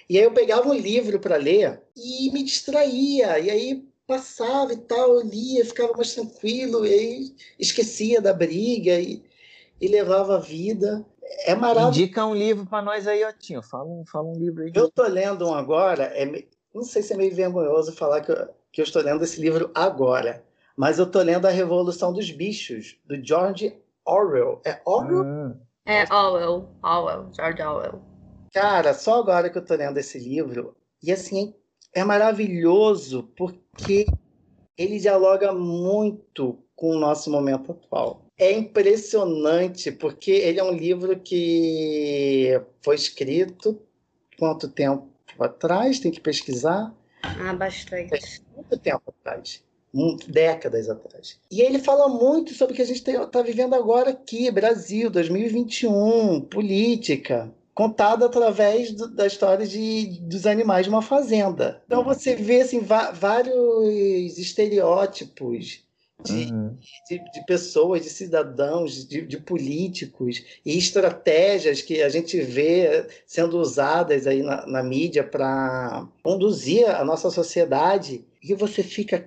Speaker 1: E aí eu pegava um livro para ler e me distraía. E aí passava e tal, eu lia, ficava mais tranquilo, e aí esquecia da briga e, e levava a vida. É maravilhoso.
Speaker 5: Indica um livro para nós aí, Otinho. Fala um, fala um livro aí.
Speaker 1: Eu tô lendo um agora, é, não sei se é meio vergonhoso falar que eu, que eu estou lendo esse livro agora. Mas eu estou lendo A Revolução dos Bichos, do George Orwell. É Orwell? Hum.
Speaker 4: É Orwell, Orwell, George Orwell.
Speaker 1: Cara, só agora que eu estou lendo esse livro, e assim, é maravilhoso porque ele dialoga muito com o nosso momento atual. É impressionante, porque ele é um livro que foi escrito quanto tempo atrás, tem que pesquisar,
Speaker 4: ah, bastante.
Speaker 1: Muito tempo atrás. Décadas atrás. E ele fala muito sobre o que a gente está vivendo agora aqui, Brasil, 2021, política, contada através do, da história de, dos animais de uma fazenda. Então você vê assim, vários estereótipos de, uhum. de, de, pessoas, de cidadãos, de, de, políticos e estratégias que a gente vê sendo usadas aí na, na mídia para conduzir a nossa sociedade e você fica.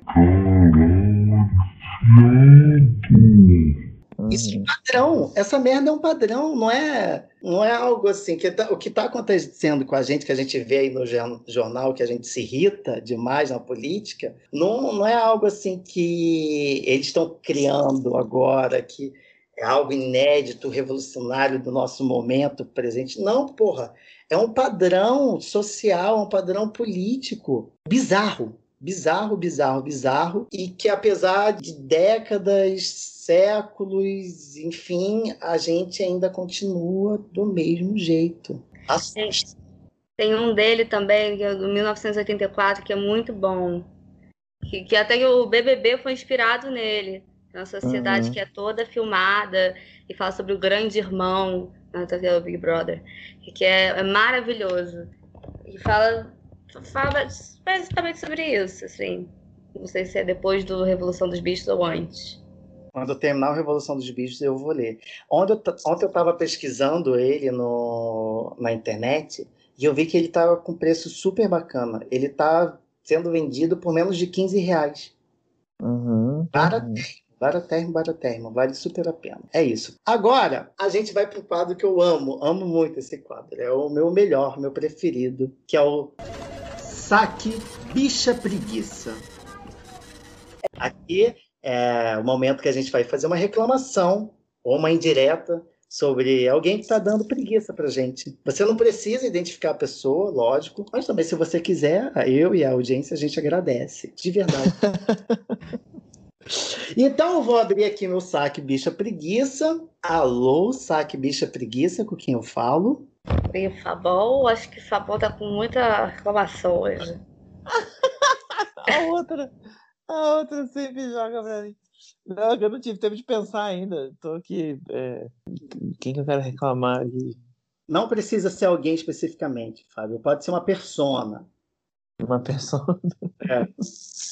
Speaker 1: Isso é um padrão. Essa merda é um padrão, não é, não é algo assim. Que tá, o que está acontecendo com a gente, que a gente vê aí no jornal, que a gente se irrita demais na política, não, não é algo assim que eles estão criando agora, que é algo inédito, revolucionário do nosso momento presente. Não, porra. É um padrão social, um padrão político bizarro bizarro, bizarro, bizarro, e que apesar de décadas, séculos, enfim, a gente ainda continua do mesmo jeito. Assusta.
Speaker 4: Tem um dele também, que é do 1984, que é muito bom. Que, que até que o BBB foi inspirado nele. É uma sociedade
Speaker 5: Uhum.
Speaker 4: que é toda filmada e fala sobre o grande irmão, né, o Big Brother, que, que é, é maravilhoso. E fala, fala basicamente sobre isso, assim. Não sei se é depois do Revolução dos Bichos ou antes.
Speaker 1: Quando eu terminar a Revolução dos Bichos, eu vou ler. Ontem eu, ontem eu estava pesquisando ele no, na internet e eu vi que ele estava com preço super bacana. Ele está sendo vendido por menos de 15 reais.
Speaker 5: Uhum.
Speaker 1: Baratérrimo, baratérrimo, baratérrimo. Vale super a pena. É isso. Agora, a gente vai para um quadro que eu amo. Amo muito esse quadro. É o meu melhor, meu preferido, que é o Saque Bicha Preguiça. Aqui é o momento que a gente vai fazer uma reclamação ou uma indireta sobre alguém que está dando preguiça pra gente. Você não precisa identificar a pessoa, lógico, mas também se você quiser, eu e a audiência a gente agradece, de verdade. *laughs* Então eu vou abrir aqui meu saque bicha preguiça. Alô, saque bicha preguiça, com quem eu falo?
Speaker 4: Tem o Fabol, acho que o Fabol tá com muita reclamação hoje. *laughs*
Speaker 5: A outra, a outra sempre joga pra mim. Não, eu não tive tempo de pensar ainda. Tô aqui. é, Quem que eu quero reclamar de
Speaker 1: Não precisa ser alguém especificamente, Fábio. Pode ser uma persona.
Speaker 5: uma pessoa?
Speaker 1: É. *laughs*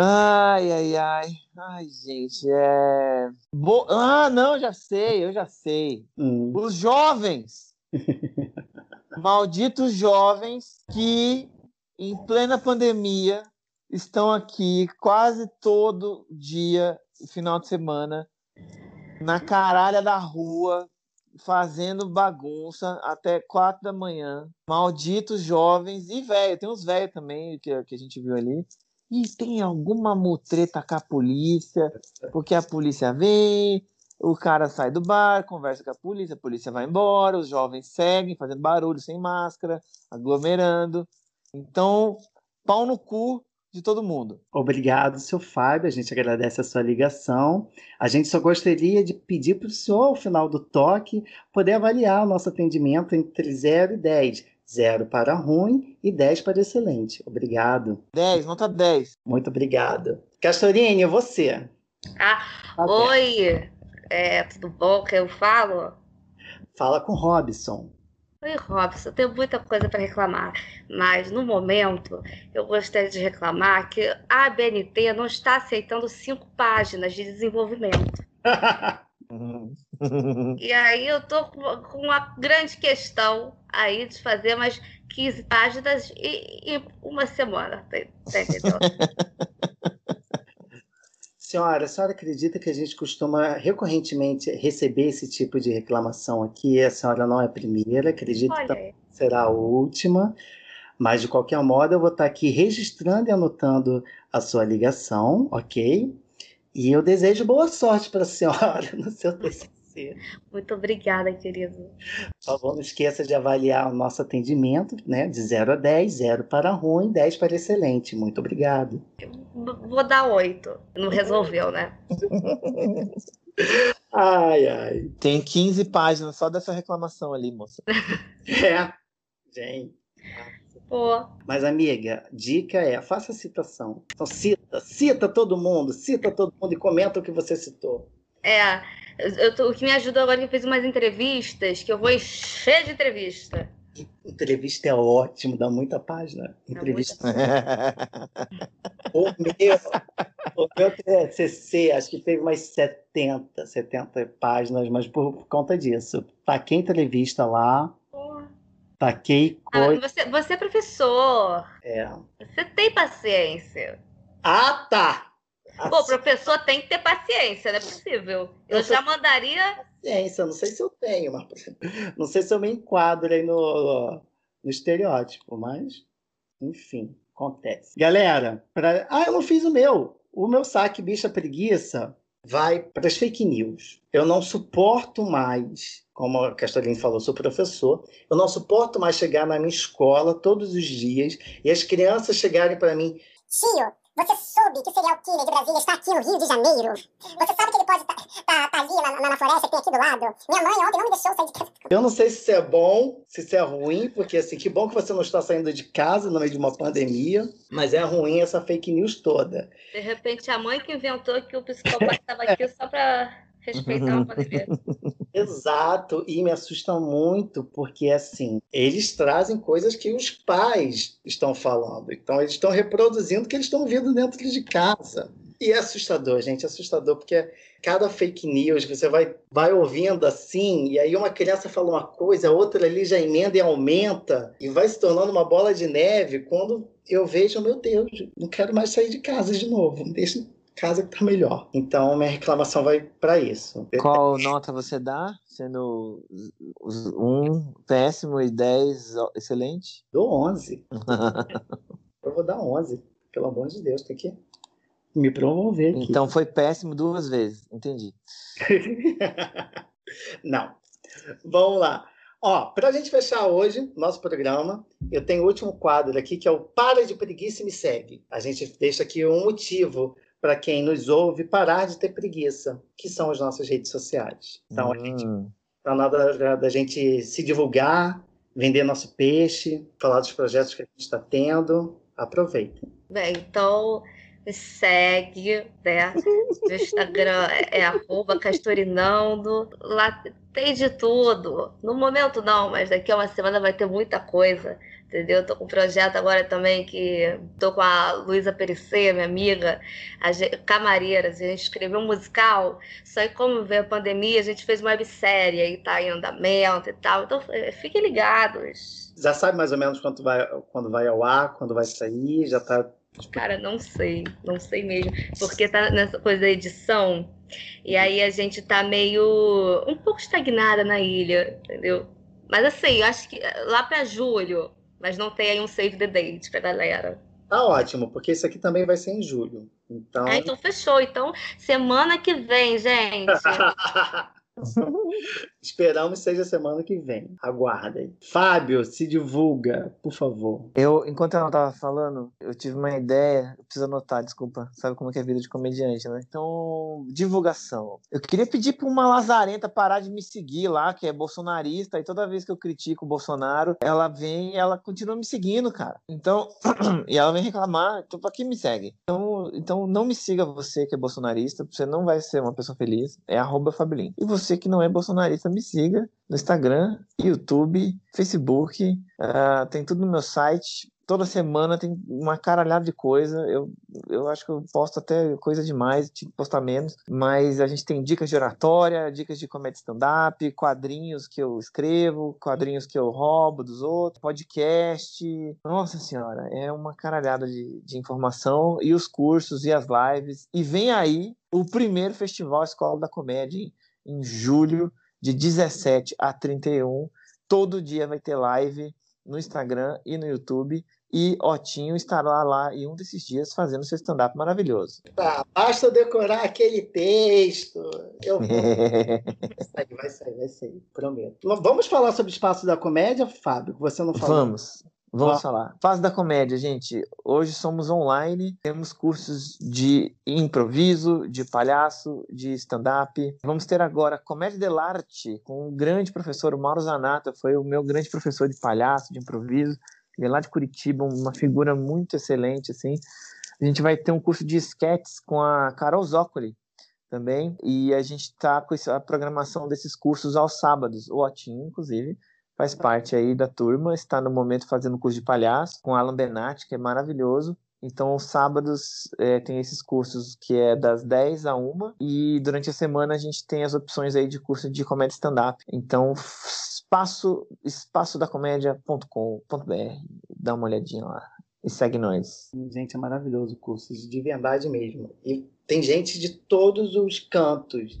Speaker 5: Ai, ai, ai. Ai, gente, é. Bo... Ah, não, já sei, eu já sei.
Speaker 1: Hum.
Speaker 5: Os jovens. *laughs* Malditos jovens que, em plena pandemia, estão aqui quase todo dia, final de semana, na caralha da rua, fazendo bagunça até quatro da manhã. Malditos jovens e velho, tem uns velhos também que, que a gente viu ali. E tem alguma mutreta com a polícia, porque a polícia vem, o cara sai do bar, conversa com a polícia, a polícia vai embora, os jovens seguem fazendo barulho sem máscara, aglomerando. Então, pau no cu de todo mundo.
Speaker 1: Obrigado, seu Fábio. A gente agradece a sua ligação. A gente só gostaria de pedir para o senhor, ao final do toque, poder avaliar o nosso atendimento entre 0 e 10. 0 para ruim e 10 para excelente. Obrigado.
Speaker 5: 10, nota 10.
Speaker 1: Muito obrigado. Castorine, você.
Speaker 4: Ah,
Speaker 1: Tá bem.
Speaker 4: oi! É, tudo bom que eu falo?
Speaker 1: Fala com Robson.
Speaker 4: Oi, Robson, eu tenho muita coisa para reclamar, mas no momento eu gostaria de reclamar que a ABNT não está aceitando cinco páginas de desenvolvimento. *laughs* E aí eu tô com uma grande questão aí de fazer mais 15 páginas em, em uma semana, tá, tá entendendo? *laughs*
Speaker 1: Senhora, a senhora acredita que a gente costuma recorrentemente receber esse tipo de reclamação aqui? A senhora não é a primeira, acredito que
Speaker 4: Olha aí.
Speaker 1: será a última. Mas, de qualquer modo, eu vou estar aqui registrando e anotando a sua ligação, ok? E eu desejo boa sorte para a senhora *laughs* no seu TCC. *laughs*
Speaker 4: Muito obrigada, querido.
Speaker 1: Por favor, não esqueça de avaliar o nosso atendimento, né? De 0 a 10, 0 para ruim, 10 para excelente. Muito obrigado.
Speaker 4: Vou dar oito. Não resolveu, né? *laughs*
Speaker 1: Ai, ai.
Speaker 5: Tem 15 páginas só dessa reclamação ali, moça. *laughs*
Speaker 1: É, gente.
Speaker 4: Pô,
Speaker 1: Mas, amiga, dica é, faça a citação. Então, cita, cita todo mundo, cita todo mundo e comenta o que você citou.
Speaker 4: é. Eu- tô- o que me ajudou agora é que eu fiz umas entrevistas, que eu vou encher de entrevista.
Speaker 1: Entrevista é ótimo, dá muita página. Entrevista. *laughs* O meu, o meu TCC, acho que teve umas 70, 70 páginas, mas por, por conta disso. Taquei entrevista lá, taquei
Speaker 4: Ah,
Speaker 1: coisa.
Speaker 4: você, você é professor.
Speaker 1: É.
Speaker 4: Você tem paciência.
Speaker 1: Ah, tá!
Speaker 4: Pô, professor tem que ter paciência, não é possível. Eu já mandaria.
Speaker 1: Ciência, não sei se eu tenho, mas não sei se eu me enquadro aí no, no estereótipo, mas enfim, acontece. Galera, pra... ah, eu não fiz o meu. O meu saque bicha preguiça vai para as fake news. Eu não suporto mais, como a Castoline falou, sou professor, eu não suporto mais chegar na minha escola todos os dias e as crianças chegarem para mim.
Speaker 2: Tio, você soube que o serial killer de Brasília está aqui no Rio de Janeiro? Você sabe que ele pode estar tá, tá, tá ali na, na, floresta que tem aqui do lado? Minha mãe ontem não me deixou sair de casa.
Speaker 1: Eu não sei se isso é bom, se isso é ruim, porque assim, que bom que você não está saindo de casa no meio de uma pandemia, mas é ruim essa fake news toda.
Speaker 4: De repente, a mãe que inventou que o psicopata estava aqui só para respeitar o. *laughs*
Speaker 1: Exato, e me assusta muito porque assim, eles trazem coisas que os pais estão falando. Então eles estão reproduzindo o que eles estão vendo dentro de casa. E é assustador, gente, é assustador porque cada fake news você vai, vai ouvindo assim, e aí uma criança fala uma coisa, a outra ali já emenda e aumenta, e vai se tornando uma bola de neve quando eu vejo, meu Deus, não quero mais sair de casa de novo, deixa casa que tá melhor. Então, minha reclamação vai para isso.
Speaker 5: Qual nota você dá? Sendo um péssimo e dez excelente?
Speaker 1: Dou 11. *laughs* eu vou dar 11. Pelo amor de Deus, tem que me promover aqui.
Speaker 5: Então foi péssimo duas vezes, entendi. *laughs*
Speaker 1: Não. Vamos lá. Ó, pra gente fechar hoje nosso programa, eu tenho o último quadro aqui que é o Para de Preguiça e Me Segue. A gente deixa aqui um motivo para quem nos ouve parar de ter preguiça, que são as nossas redes sociais. Então, hum. está na hora da gente se divulgar, vender nosso peixe, falar dos projetos que a gente está tendo. Aproveitem.
Speaker 4: Bem, então me segue, né? No Instagram é, arroba castorinando. Lá tem de tudo. No momento não, mas daqui a uma semana vai ter muita coisa entendeu? Tô com um projeto agora também que tô com a Luísa Perissé, minha amiga, a gente, Camareiras, a gente escreveu um musical, só que como veio a pandemia, a gente fez uma websérie e tá em andamento e tal, então é, fiquem ligados.
Speaker 1: Já sabe mais ou menos quando vai, quando vai ao ar, quando vai sair, já tá...
Speaker 4: Cara, não sei, não sei mesmo, porque tá nessa coisa da edição, e aí a gente tá meio um pouco estagnada na ilha, entendeu? Mas assim, acho que lá para julho mas não tem aí um save the date pra galera.
Speaker 1: Tá ótimo, porque isso aqui também vai ser em julho. Então...
Speaker 4: Ah, então fechou. Então, semana que vem, gente. *laughs* *laughs*
Speaker 1: Esperamos seja semana que vem. Aguardem. Fábio, se divulga, por favor.
Speaker 5: Eu, enquanto ela tava falando, eu tive uma ideia. Eu preciso anotar, desculpa. Sabe como é a vida de comediante, né? Então, divulgação. Eu queria pedir pra uma lazarenta parar de me seguir lá, que é bolsonarista, e toda vez que eu critico o Bolsonaro, ela vem ela continua me seguindo, cara. Então, *clears throat* e ela vem reclamar. Então, pra que me segue? Então, então, não me siga você que é bolsonarista, você não vai ser uma pessoa feliz. É arroba Fabilin. E você que não é bolsonarista, me siga no Instagram, YouTube, Facebook, uh, tem tudo no meu site. Toda semana tem uma caralhada de coisa. Eu, eu acho que eu posto até coisa demais, tipo, postar menos. Mas a gente tem dicas de oratória, dicas de comédia stand-up, quadrinhos que eu escrevo, quadrinhos que eu roubo dos outros, podcast. Nossa senhora, é uma caralhada de, de informação. E os cursos e as lives. E vem aí o primeiro festival Escola da Comédia em julho, de 17 a 31. Todo dia vai ter live no Instagram e no YouTube. E Otinho estará lá em um desses dias fazendo seu stand-up maravilhoso.
Speaker 1: Tá, basta decorar aquele texto. Eu vou. *laughs* vai sair, vai sair, vai sair, prometo. Vamos falar sobre o espaço da comédia, Fábio? Que você não falou.
Speaker 5: Vamos. Vamos falar. Fase da comédia, gente. Hoje somos online, temos cursos de improviso, de palhaço, de stand-up. Vamos ter agora Comédia dell'arte com o grande professor Mauro Zanata, foi o meu grande professor de palhaço, de improviso. Ele é lá de Curitiba, uma figura muito excelente, assim. A gente vai ter um curso de sketches com a Carol Zócoli também, e a gente está com a programação desses cursos aos sábados, o Otinho, inclusive, faz parte aí da turma, está no momento fazendo curso de palhaço com Alan Benatti, que é maravilhoso. Então, sábados é, tem esses cursos que é das 10 a 1 e durante a semana a gente tem as opções aí de curso de comédia stand-up. Então, espaço, espaçodacomédia.com.br, dá uma olhadinha lá e segue nós.
Speaker 1: Gente, é maravilhoso o curso, de verdade mesmo. E tem gente de todos os cantos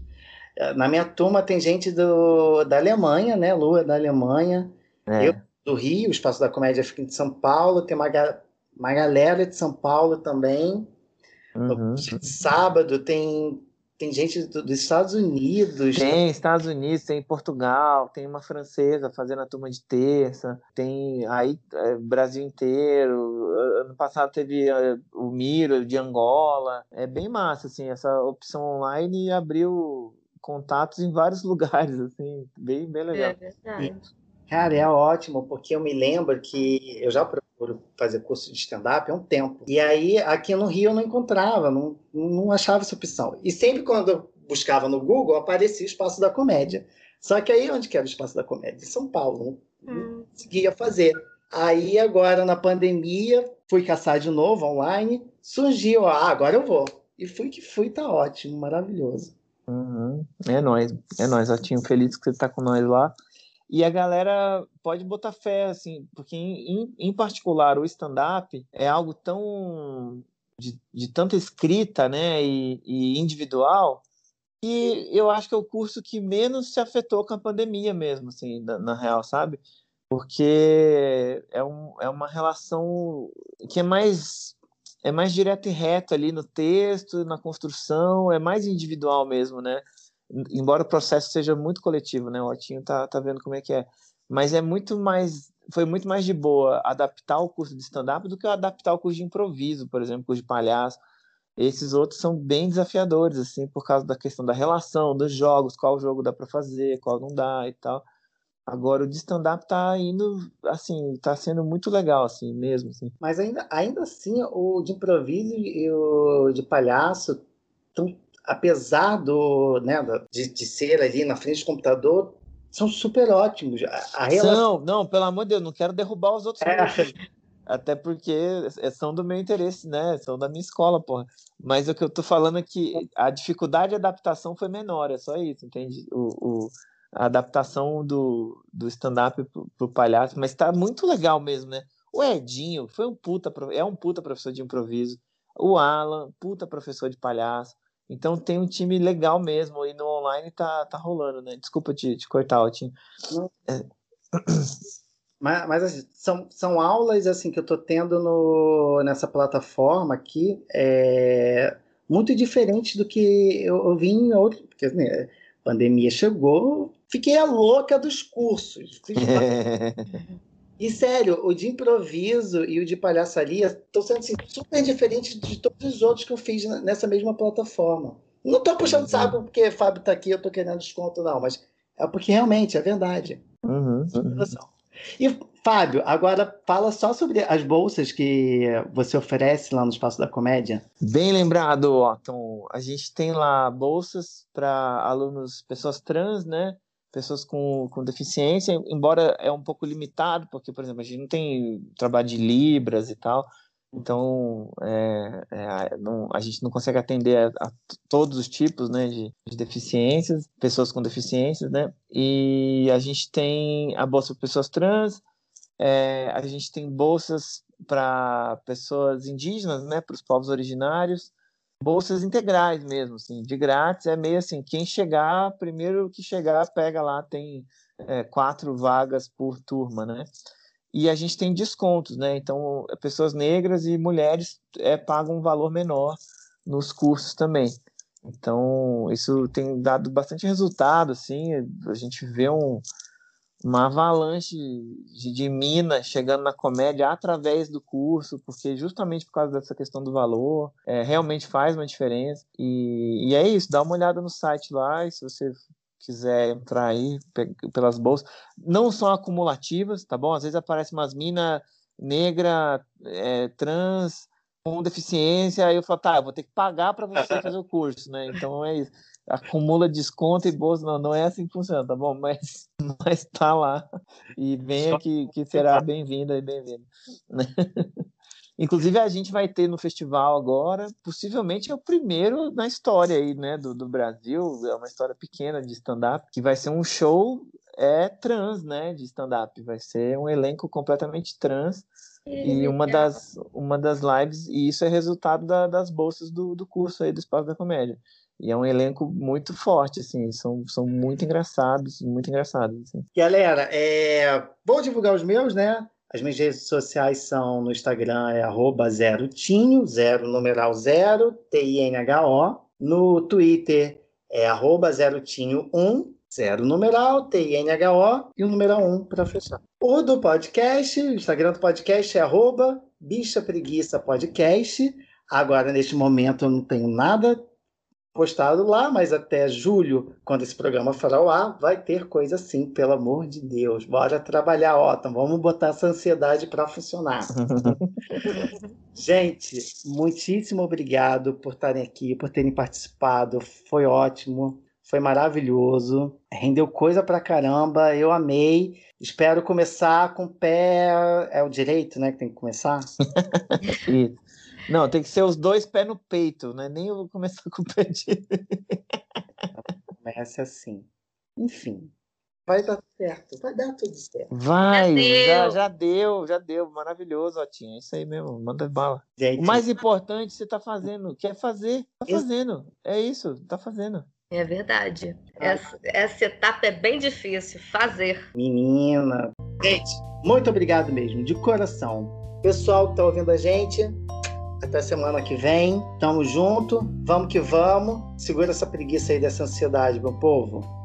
Speaker 1: na minha turma tem gente do, da Alemanha, né? Lua da Alemanha. É. Eu do Rio, o Espaço da Comédia fica em São Paulo. Tem uma, uma galera de São Paulo também. Uhum. Sábado tem tem gente do- dos Estados Unidos.
Speaker 5: Tem Estados Unidos, tem Portugal, tem uma francesa fazendo a turma de terça, tem aí é, Brasil inteiro. Ano passado teve é, o Miro de Angola. É bem massa, assim, essa opção online abriu contatos em vários *laughs* lugares, assim, bem, bem legal.
Speaker 4: É verdade.
Speaker 1: Cara, é ótimo, porque eu me lembro que eu já procuro fazer curso de stand-up há um tempo. E aí, aqui no Rio, eu não encontrava, não, não achava essa opção. E sempre quando eu buscava no Google, aparecia o Espaço da Comédia. Só que aí, onde que era o Espaço da Comédia? Em São Paulo. Não, não
Speaker 4: Hum.
Speaker 1: conseguia fazer. Aí, agora, na pandemia, fui caçar de novo online, surgiu, ah, agora eu vou. E fui que fui, tá ótimo, maravilhoso.
Speaker 5: Uhum. É nóis, é nóis, Otinho, feliz que você tá com nós lá. E a galera pode botar fé, assim, porque em, em, particular o stand-up é algo tão de, de tanta escrita, né, e, e individual, que eu acho que é o curso que menos se afetou com a pandemia mesmo, assim, na, na real, sabe? Porque é, um, é uma relação que é mais é mais direto e reto ali no texto, na construção, é mais individual mesmo, né? Embora o processo seja muito coletivo, né? O Otinho tá, tá vendo como é que é. Mas é muito mais. Foi muito mais de boa adaptar o curso de stand-up do que adaptar o curso de improviso, por exemplo, curso de palhaço. Esses outros são bem desafiadores, assim, por causa da questão da relação, dos jogos, qual jogo dá para fazer, qual não dá e tal. Agora o de stand-up tá indo, assim, tá sendo muito legal, assim, mesmo, assim.
Speaker 1: Mas ainda, ainda assim, o de improviso e o de palhaço, tão, apesar do, né, de, de ser ali na frente do computador, são super ótimos. A, a relação.
Speaker 5: Não, não, pelo amor de Deus, não quero derrubar os outros
Speaker 1: É.
Speaker 5: Até porque é- são do meu interesse, né? São da minha escola, porra. Mas o que eu tô falando é que a dificuldade de adaptação foi menor, é só isso, entende? O, o- a adaptação do, do stand-up pro, pro palhaço, mas tá muito legal mesmo, né? O Edinho foi um puta, é um puta professor de improviso. O Alan, puta professor de palhaço. Então tem um time legal mesmo e no online tá, tá rolando, né? Desculpa te, te cortar, Otinho. *coughs*
Speaker 1: Mas, mas, assim, são, são aulas assim que eu estou tendo no, nessa plataforma aqui, é, muito diferente do que eu, eu vi em outro. Porque assim, a pandemia chegou, fiquei a louca dos cursos. *laughs* E sério, o de improviso e o de palhaçaria estão sendo assim, super diferentes de todos os outros que eu fiz nessa mesma plataforma. Não estou puxando
Speaker 5: Uhum.
Speaker 1: saco porque Fábio está aqui, eu estou querendo desconto, não, mas é porque realmente é verdade.
Speaker 5: Uhum, uhum.
Speaker 1: E, Fábio, agora fala só sobre as bolsas que você oferece lá no Espaço da Comédia.
Speaker 5: Bem lembrado, Otton. A gente tem lá bolsas para alunos, pessoas trans, né? Pessoas com, com deficiência, embora é um pouco limitado, porque, por exemplo, a gente não tem trabalho de Libras e tal, então é, é, não- a gente não consegue atender a, a todos os tipos né, de, de deficiências, pessoas com deficiências, né? E a gente tem a bolsa para pessoas trans, é, a gente tem bolsas para pessoas indígenas, né, para os povos originários, bolsas integrais mesmo, assim, de grátis, é meio assim, quem chegar, primeiro que chegar, pega lá, tem é, quatro vagas por turma, né? E a gente tem descontos, né? Então, pessoas negras e mulheres é, pagam um valor menor nos cursos também. Então, isso tem dado bastante resultado, assim, a gente vê um, uma avalanche de, de mina chegando na comédia através do curso, porque justamente por causa dessa questão do valor, é, realmente faz uma diferença. E, e é isso, dá uma olhada no site lá, e se você quiser entrar aí pe- pelas bolsas, não são acumulativas, tá bom? Às vezes aparece umas mina negra, é, trans, com deficiência, aí eu falo, tá, eu vou ter que pagar para você fazer o curso, né? Então é isso. Acumula desconto e bolsa, não, não é assim que funciona, tá bom? *laughs* Mas, mas tá lá. E venha
Speaker 1: Só-
Speaker 5: que, que será bem-vinda e bem-vindo. né? *laughs* Inclusive, a gente vai ter no festival agora, possivelmente é o primeiro na história aí, né, do, do Brasil, é uma história pequena de stand-up, que vai ser um show é trans, né, de stand-up, vai ser um elenco completamente trans, e uma das, uma das lives, e isso é resultado da- das bolsas do, do curso aí do Espaço da Comédia. E é um elenco muito forte, assim, são, são muito engraçados, muito engraçados, assim.
Speaker 1: Galera, é, vou divulgar os meus, né? As minhas redes sociais são no Instagram, é arroba zero tinho, zero numeral zero, T-I-N-H-O. No Twitter é arroba zerotinho1, zero numeral, T-I-N-H-O e o numeral 1 para fechar. O do podcast, o Instagram do podcast é arroba bicha preguiça podcast. Agora, neste momento, eu não tenho nada postado lá, mas até julho, quando esse programa for ao ar, vai ter coisa assim, pelo amor de Deus. Bora trabalhar, Otton, vamos botar essa ansiedade para funcionar. *laughs* Gente, muitíssimo obrigado por estarem aqui, por terem participado, foi ótimo. Foi maravilhoso, rendeu coisa pra caramba, eu amei. Espero começar com o pé. É o direito, né? Que tem que começar? *laughs*
Speaker 5: Isso. Não, tem que ser os dois pés no peito, né? Nem eu vou começar com o pé direito.
Speaker 1: Comece assim. Enfim, vai dar certo, vai dar tudo certo.
Speaker 5: Vai, já,
Speaker 4: deu.
Speaker 5: já deu, já deu. Maravilhoso, Otinho. É isso aí mesmo, manda bala.
Speaker 1: Gente,
Speaker 5: O mais importante você tá fazendo, quer fazer, tá fazendo. É isso, tá fazendo.
Speaker 4: É verdade. Essa, essa etapa é bem difícil, fazer.
Speaker 1: menina. Gente, muito obrigado mesmo, de coração. Pessoal que tá ouvindo a gente, até semana que vem. Tamo junto, vamos que vamos. Segura essa preguiça aí dessa ansiedade, meu povo.